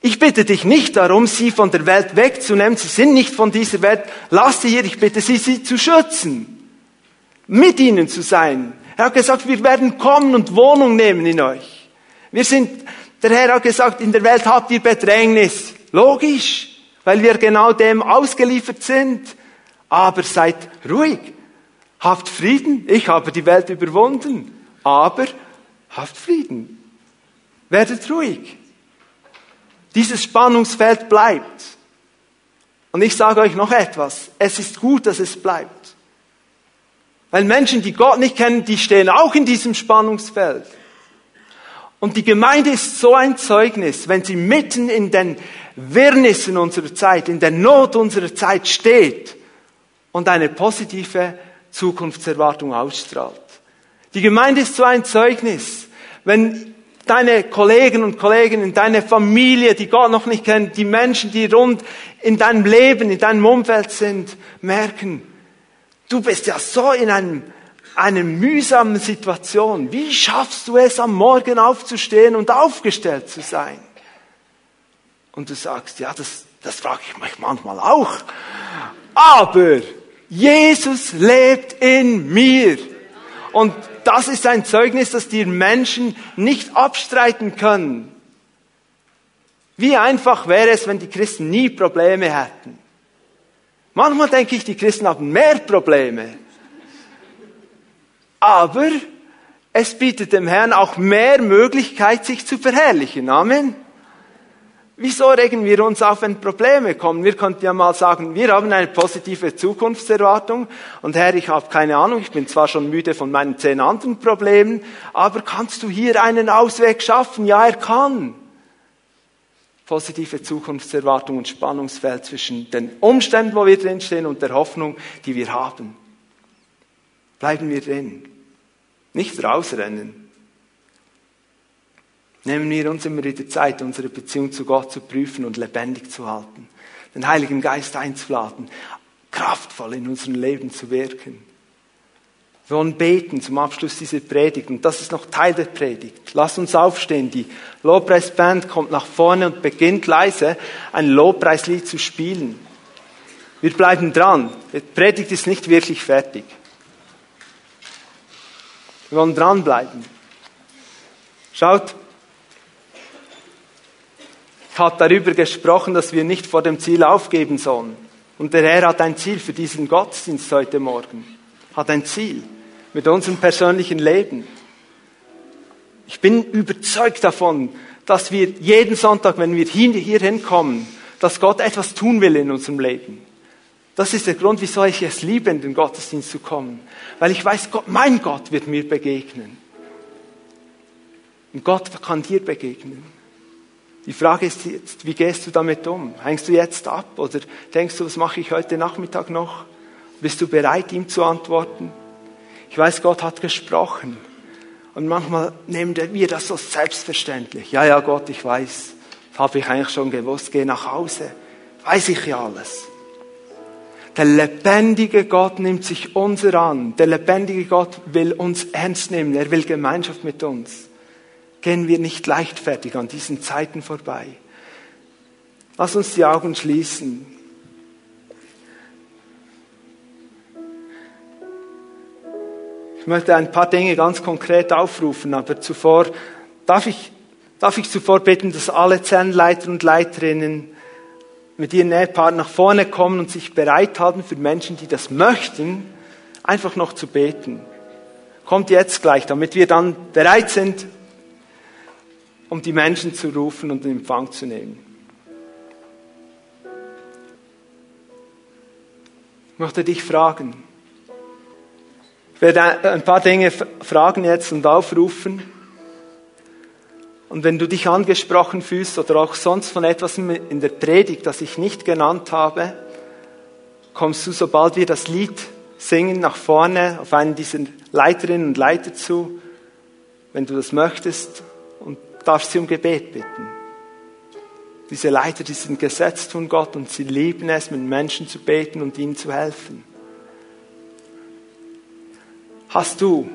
ich bitte dich nicht darum, sie von der Welt wegzunehmen. Sie sind nicht von dieser Welt. Lass sie hier. Ich bitte sie, sie zu schützen mit ihnen zu sein. Er hat gesagt, wir werden kommen und Wohnung nehmen in euch. Wir sind, der Herr hat gesagt, in der Welt habt ihr Bedrängnis. Logisch, weil wir genau dem ausgeliefert sind. Aber seid ruhig. Habt Frieden. Ich habe die Welt überwunden. Aber habt Frieden. Werdet ruhig. Dieses Spannungsfeld bleibt. Und ich sage euch noch etwas. Es ist gut, dass es bleibt. Weil Menschen, die Gott nicht kennen, die stehen auch in diesem Spannungsfeld. Und die Gemeinde ist so ein Zeugnis, wenn sie mitten in den Wirrnissen unserer Zeit, in der Not unserer Zeit steht und eine positive Zukunftserwartung ausstrahlt. Die Gemeinde ist so ein Zeugnis, wenn deine Kollegen und Kolleginnen, deine Familie, die Gott noch nicht kennen, die Menschen, die rund in deinem Leben, in deinem Umfeld sind, merken, Du bist ja so in einem, einer mühsamen Situation. Wie schaffst du es, am Morgen aufzustehen und aufgestellt zu sein? Und du sagst, ja, das, das frage ich mich manchmal auch. Aber Jesus lebt in mir. Und das ist ein Zeugnis, das dir Menschen nicht abstreiten können. Wie einfach wäre es, wenn die Christen nie Probleme hätten. Manchmal denke ich, die Christen haben mehr Probleme. Aber es bietet dem Herrn auch mehr Möglichkeit, sich zu verherrlichen. Amen. Wieso regen wir uns auf, wenn Probleme kommen? Wir könnten ja mal sagen, wir haben eine positive Zukunftserwartung und Herr, ich habe keine Ahnung, ich bin zwar schon müde von meinen zehn anderen Problemen, aber kannst du hier einen Ausweg schaffen? Ja, er kann. Positive Zukunftserwartung und Spannungsfeld zwischen den Umständen, wo wir drinstehen und der Hoffnung, die wir haben. Bleiben wir drin. Nicht rausrennen. Nehmen wir uns immer wieder Zeit, unsere Beziehung zu Gott zu prüfen und lebendig zu halten. Den Heiligen Geist einzuladen, kraftvoll in unserem Leben zu wirken. Wir wollen beten zum Abschluss dieser Predigt und das ist noch Teil der Predigt. Lass uns aufstehen. Die Lobpreisband kommt nach vorne und beginnt leise ein Lobpreislied zu spielen. Wir bleiben dran. Die Predigt ist nicht wirklich fertig. Wir wollen dranbleiben. Schaut, ich habe darüber gesprochen, dass wir nicht vor dem Ziel aufgeben sollen. Und der Herr hat ein Ziel für diesen Gottesdienst heute Morgen. Hat ein Ziel mit unserem persönlichen Leben. Ich bin überzeugt davon, dass wir jeden Sonntag, wenn wir hier hinkommen, dass Gott etwas tun will in unserem Leben. Das ist der Grund, wieso ich es liebe, in den Gottesdienst zu kommen. Weil ich weiß, Gott, mein Gott wird mir begegnen. Und Gott kann dir begegnen. Die Frage ist jetzt, wie gehst du damit um? Hängst du jetzt ab oder denkst du, was mache ich heute Nachmittag noch? Bist du bereit, ihm zu antworten? Ich weiß, Gott hat gesprochen. Und manchmal nehmen wir das so selbstverständlich. Ja, ja, Gott, ich weiß. Das habe ich eigentlich schon gewusst. Geh nach Hause. Weiß ich ja alles. Der lebendige Gott nimmt sich unser an. Der lebendige Gott will uns ernst nehmen. Er will Gemeinschaft mit uns. Gehen wir nicht leichtfertig an diesen Zeiten vorbei. Lass uns die Augen schließen. Möchte ein paar Dinge ganz konkret aufrufen, aber zuvor darf ich, darf ich zuvor bitten, dass alle Zellenleiter und Leiterinnen mit ihren Ehepaaren nach vorne kommen und sich bereit halten für Menschen, die das möchten, einfach noch zu beten. Kommt jetzt gleich, damit wir dann bereit sind, um die Menschen zu rufen und in Empfang zu nehmen. Ich möchte dich fragen. Werde ein paar Dinge fragen jetzt und aufrufen. Und wenn du dich angesprochen fühlst oder auch sonst von etwas in der Predigt, das ich nicht genannt habe, kommst du, sobald wir das Lied singen, nach vorne auf einen dieser Leiterinnen und Leiter zu, wenn du das möchtest, und darfst sie um Gebet bitten. Diese Leiter, die sind gesetzt von Gott und sie lieben es, mit Menschen zu beten und ihnen zu helfen. Hast du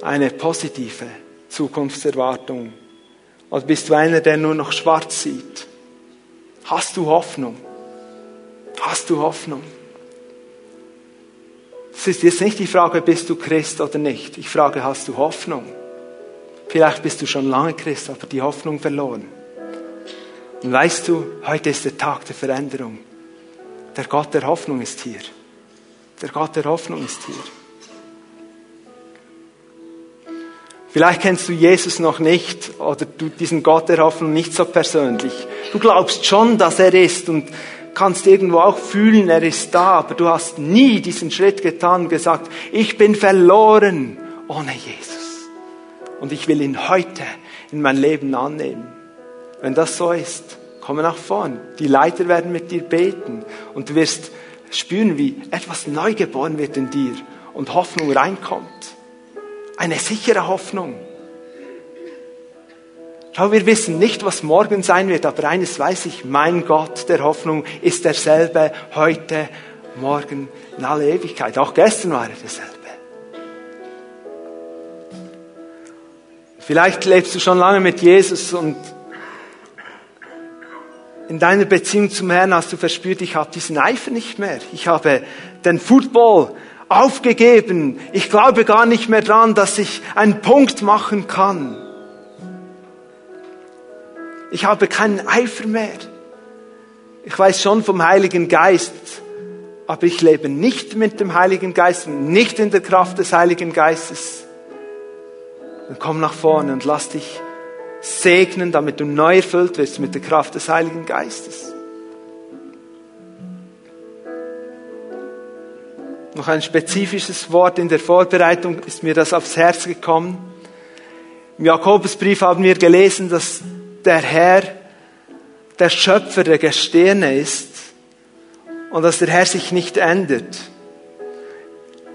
eine positive Zukunftserwartung? Oder bist du einer, der nur noch schwarz sieht? Hast du Hoffnung? Hast du Hoffnung? Es ist jetzt nicht die Frage, bist du Christ oder nicht. Ich frage, hast du Hoffnung? Vielleicht bist du schon lange Christ, aber die Hoffnung verloren. Und weißt du, heute ist der Tag der Veränderung. Der Gott der Hoffnung ist hier. Der Gott der Hoffnung ist hier. Vielleicht kennst du Jesus noch nicht oder du diesen Gott der Hoffnung nicht so persönlich. Du glaubst schon, dass er ist und kannst irgendwo auch fühlen, er ist da, aber du hast nie diesen Schritt getan und gesagt, ich bin verloren ohne Jesus. Und ich will ihn heute in mein Leben annehmen. Wenn das so ist, komme nach vorn. Die Leiter werden mit dir beten und du wirst spüren, wie etwas neu geboren wird in dir und Hoffnung reinkommt. Eine sichere Hoffnung. Schau, wir wissen nicht, was morgen sein wird, aber eines weiß ich, mein Gott der Hoffnung ist derselbe heute, morgen, in aller Ewigkeit. Auch gestern war er derselbe. Vielleicht lebst du schon lange mit Jesus und in deiner Beziehung zum Herrn hast du verspürt, ich habe diesen Eifer nicht mehr. Ich habe den Football aufgegeben. Ich glaube gar nicht mehr dran, dass ich einen Punkt machen kann. Ich habe keinen Eifer mehr. Ich weiß schon vom Heiligen Geist, aber ich lebe nicht mit dem Heiligen Geist, nicht in der Kraft des Heiligen Geistes. Dann komm nach vorne und lass dich segnen, damit du neu erfüllt wirst mit der Kraft des Heiligen Geistes. Noch ein spezifisches Wort in der Vorbereitung ist mir das aufs Herz gekommen. Im Jakobusbrief haben wir gelesen, dass der Herr der Schöpfer der Gestirne ist und dass der Herr sich nicht ändert.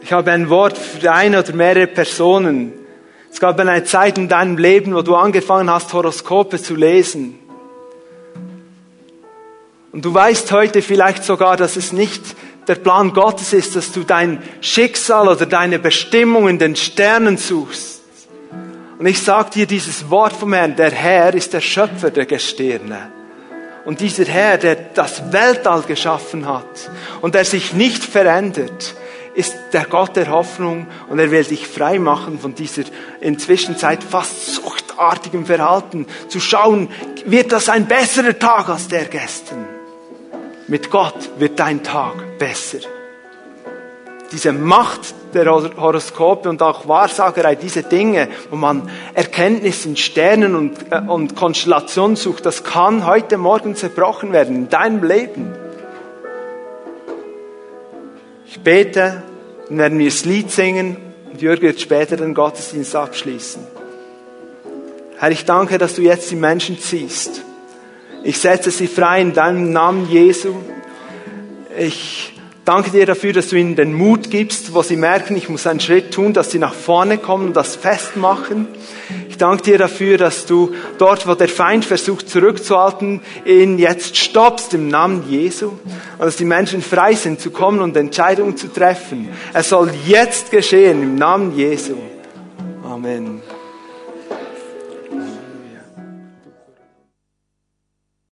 Ich habe ein Wort für eine oder mehrere Personen. Es gab eine Zeit in deinem Leben, wo du angefangen hast, Horoskope zu lesen. Und du weißt heute vielleicht sogar, dass es nicht der Plan Gottes ist, dass du dein Schicksal oder deine Bestimmung in den Sternen suchst. Und ich sage dir dieses Wort vom Herrn, der Herr ist der Schöpfer der Gestirne. Und dieser Herr, der das Weltall geschaffen hat und der sich nicht verändert, ist der Gott der Hoffnung und er will dich frei machen von dieser inzwischen Zeit fast suchtartigen Verhalten, zu schauen, wird das ein besserer Tag als der gestern? Mit Gott wird dein Tag besser. Diese Macht der Horoskope und auch Wahrsagerei, diese Dinge, wo man Erkenntnis in Sternen und, äh, und Konstellationen sucht, das kann heute Morgen zerbrochen werden in deinem Leben. Ich bete, dann werden wir das Lied singen und Jürgen wird später den Gottesdienst abschließen. Herr, ich danke, dass du jetzt die Menschen ziehst. Ich setze sie frei in deinem Namen Jesu. Ich danke dir dafür, dass du ihnen den Mut gibst, wo sie merken, ich muss einen Schritt tun, dass sie nach vorne kommen und das festmachen. Ich danke dir dafür, dass du dort, wo der Feind versucht zurückzuhalten, ihn jetzt stoppst im Namen Jesu. Und dass die Menschen frei sind zu kommen und Entscheidungen zu treffen. Es soll jetzt geschehen im Namen Jesu. Amen.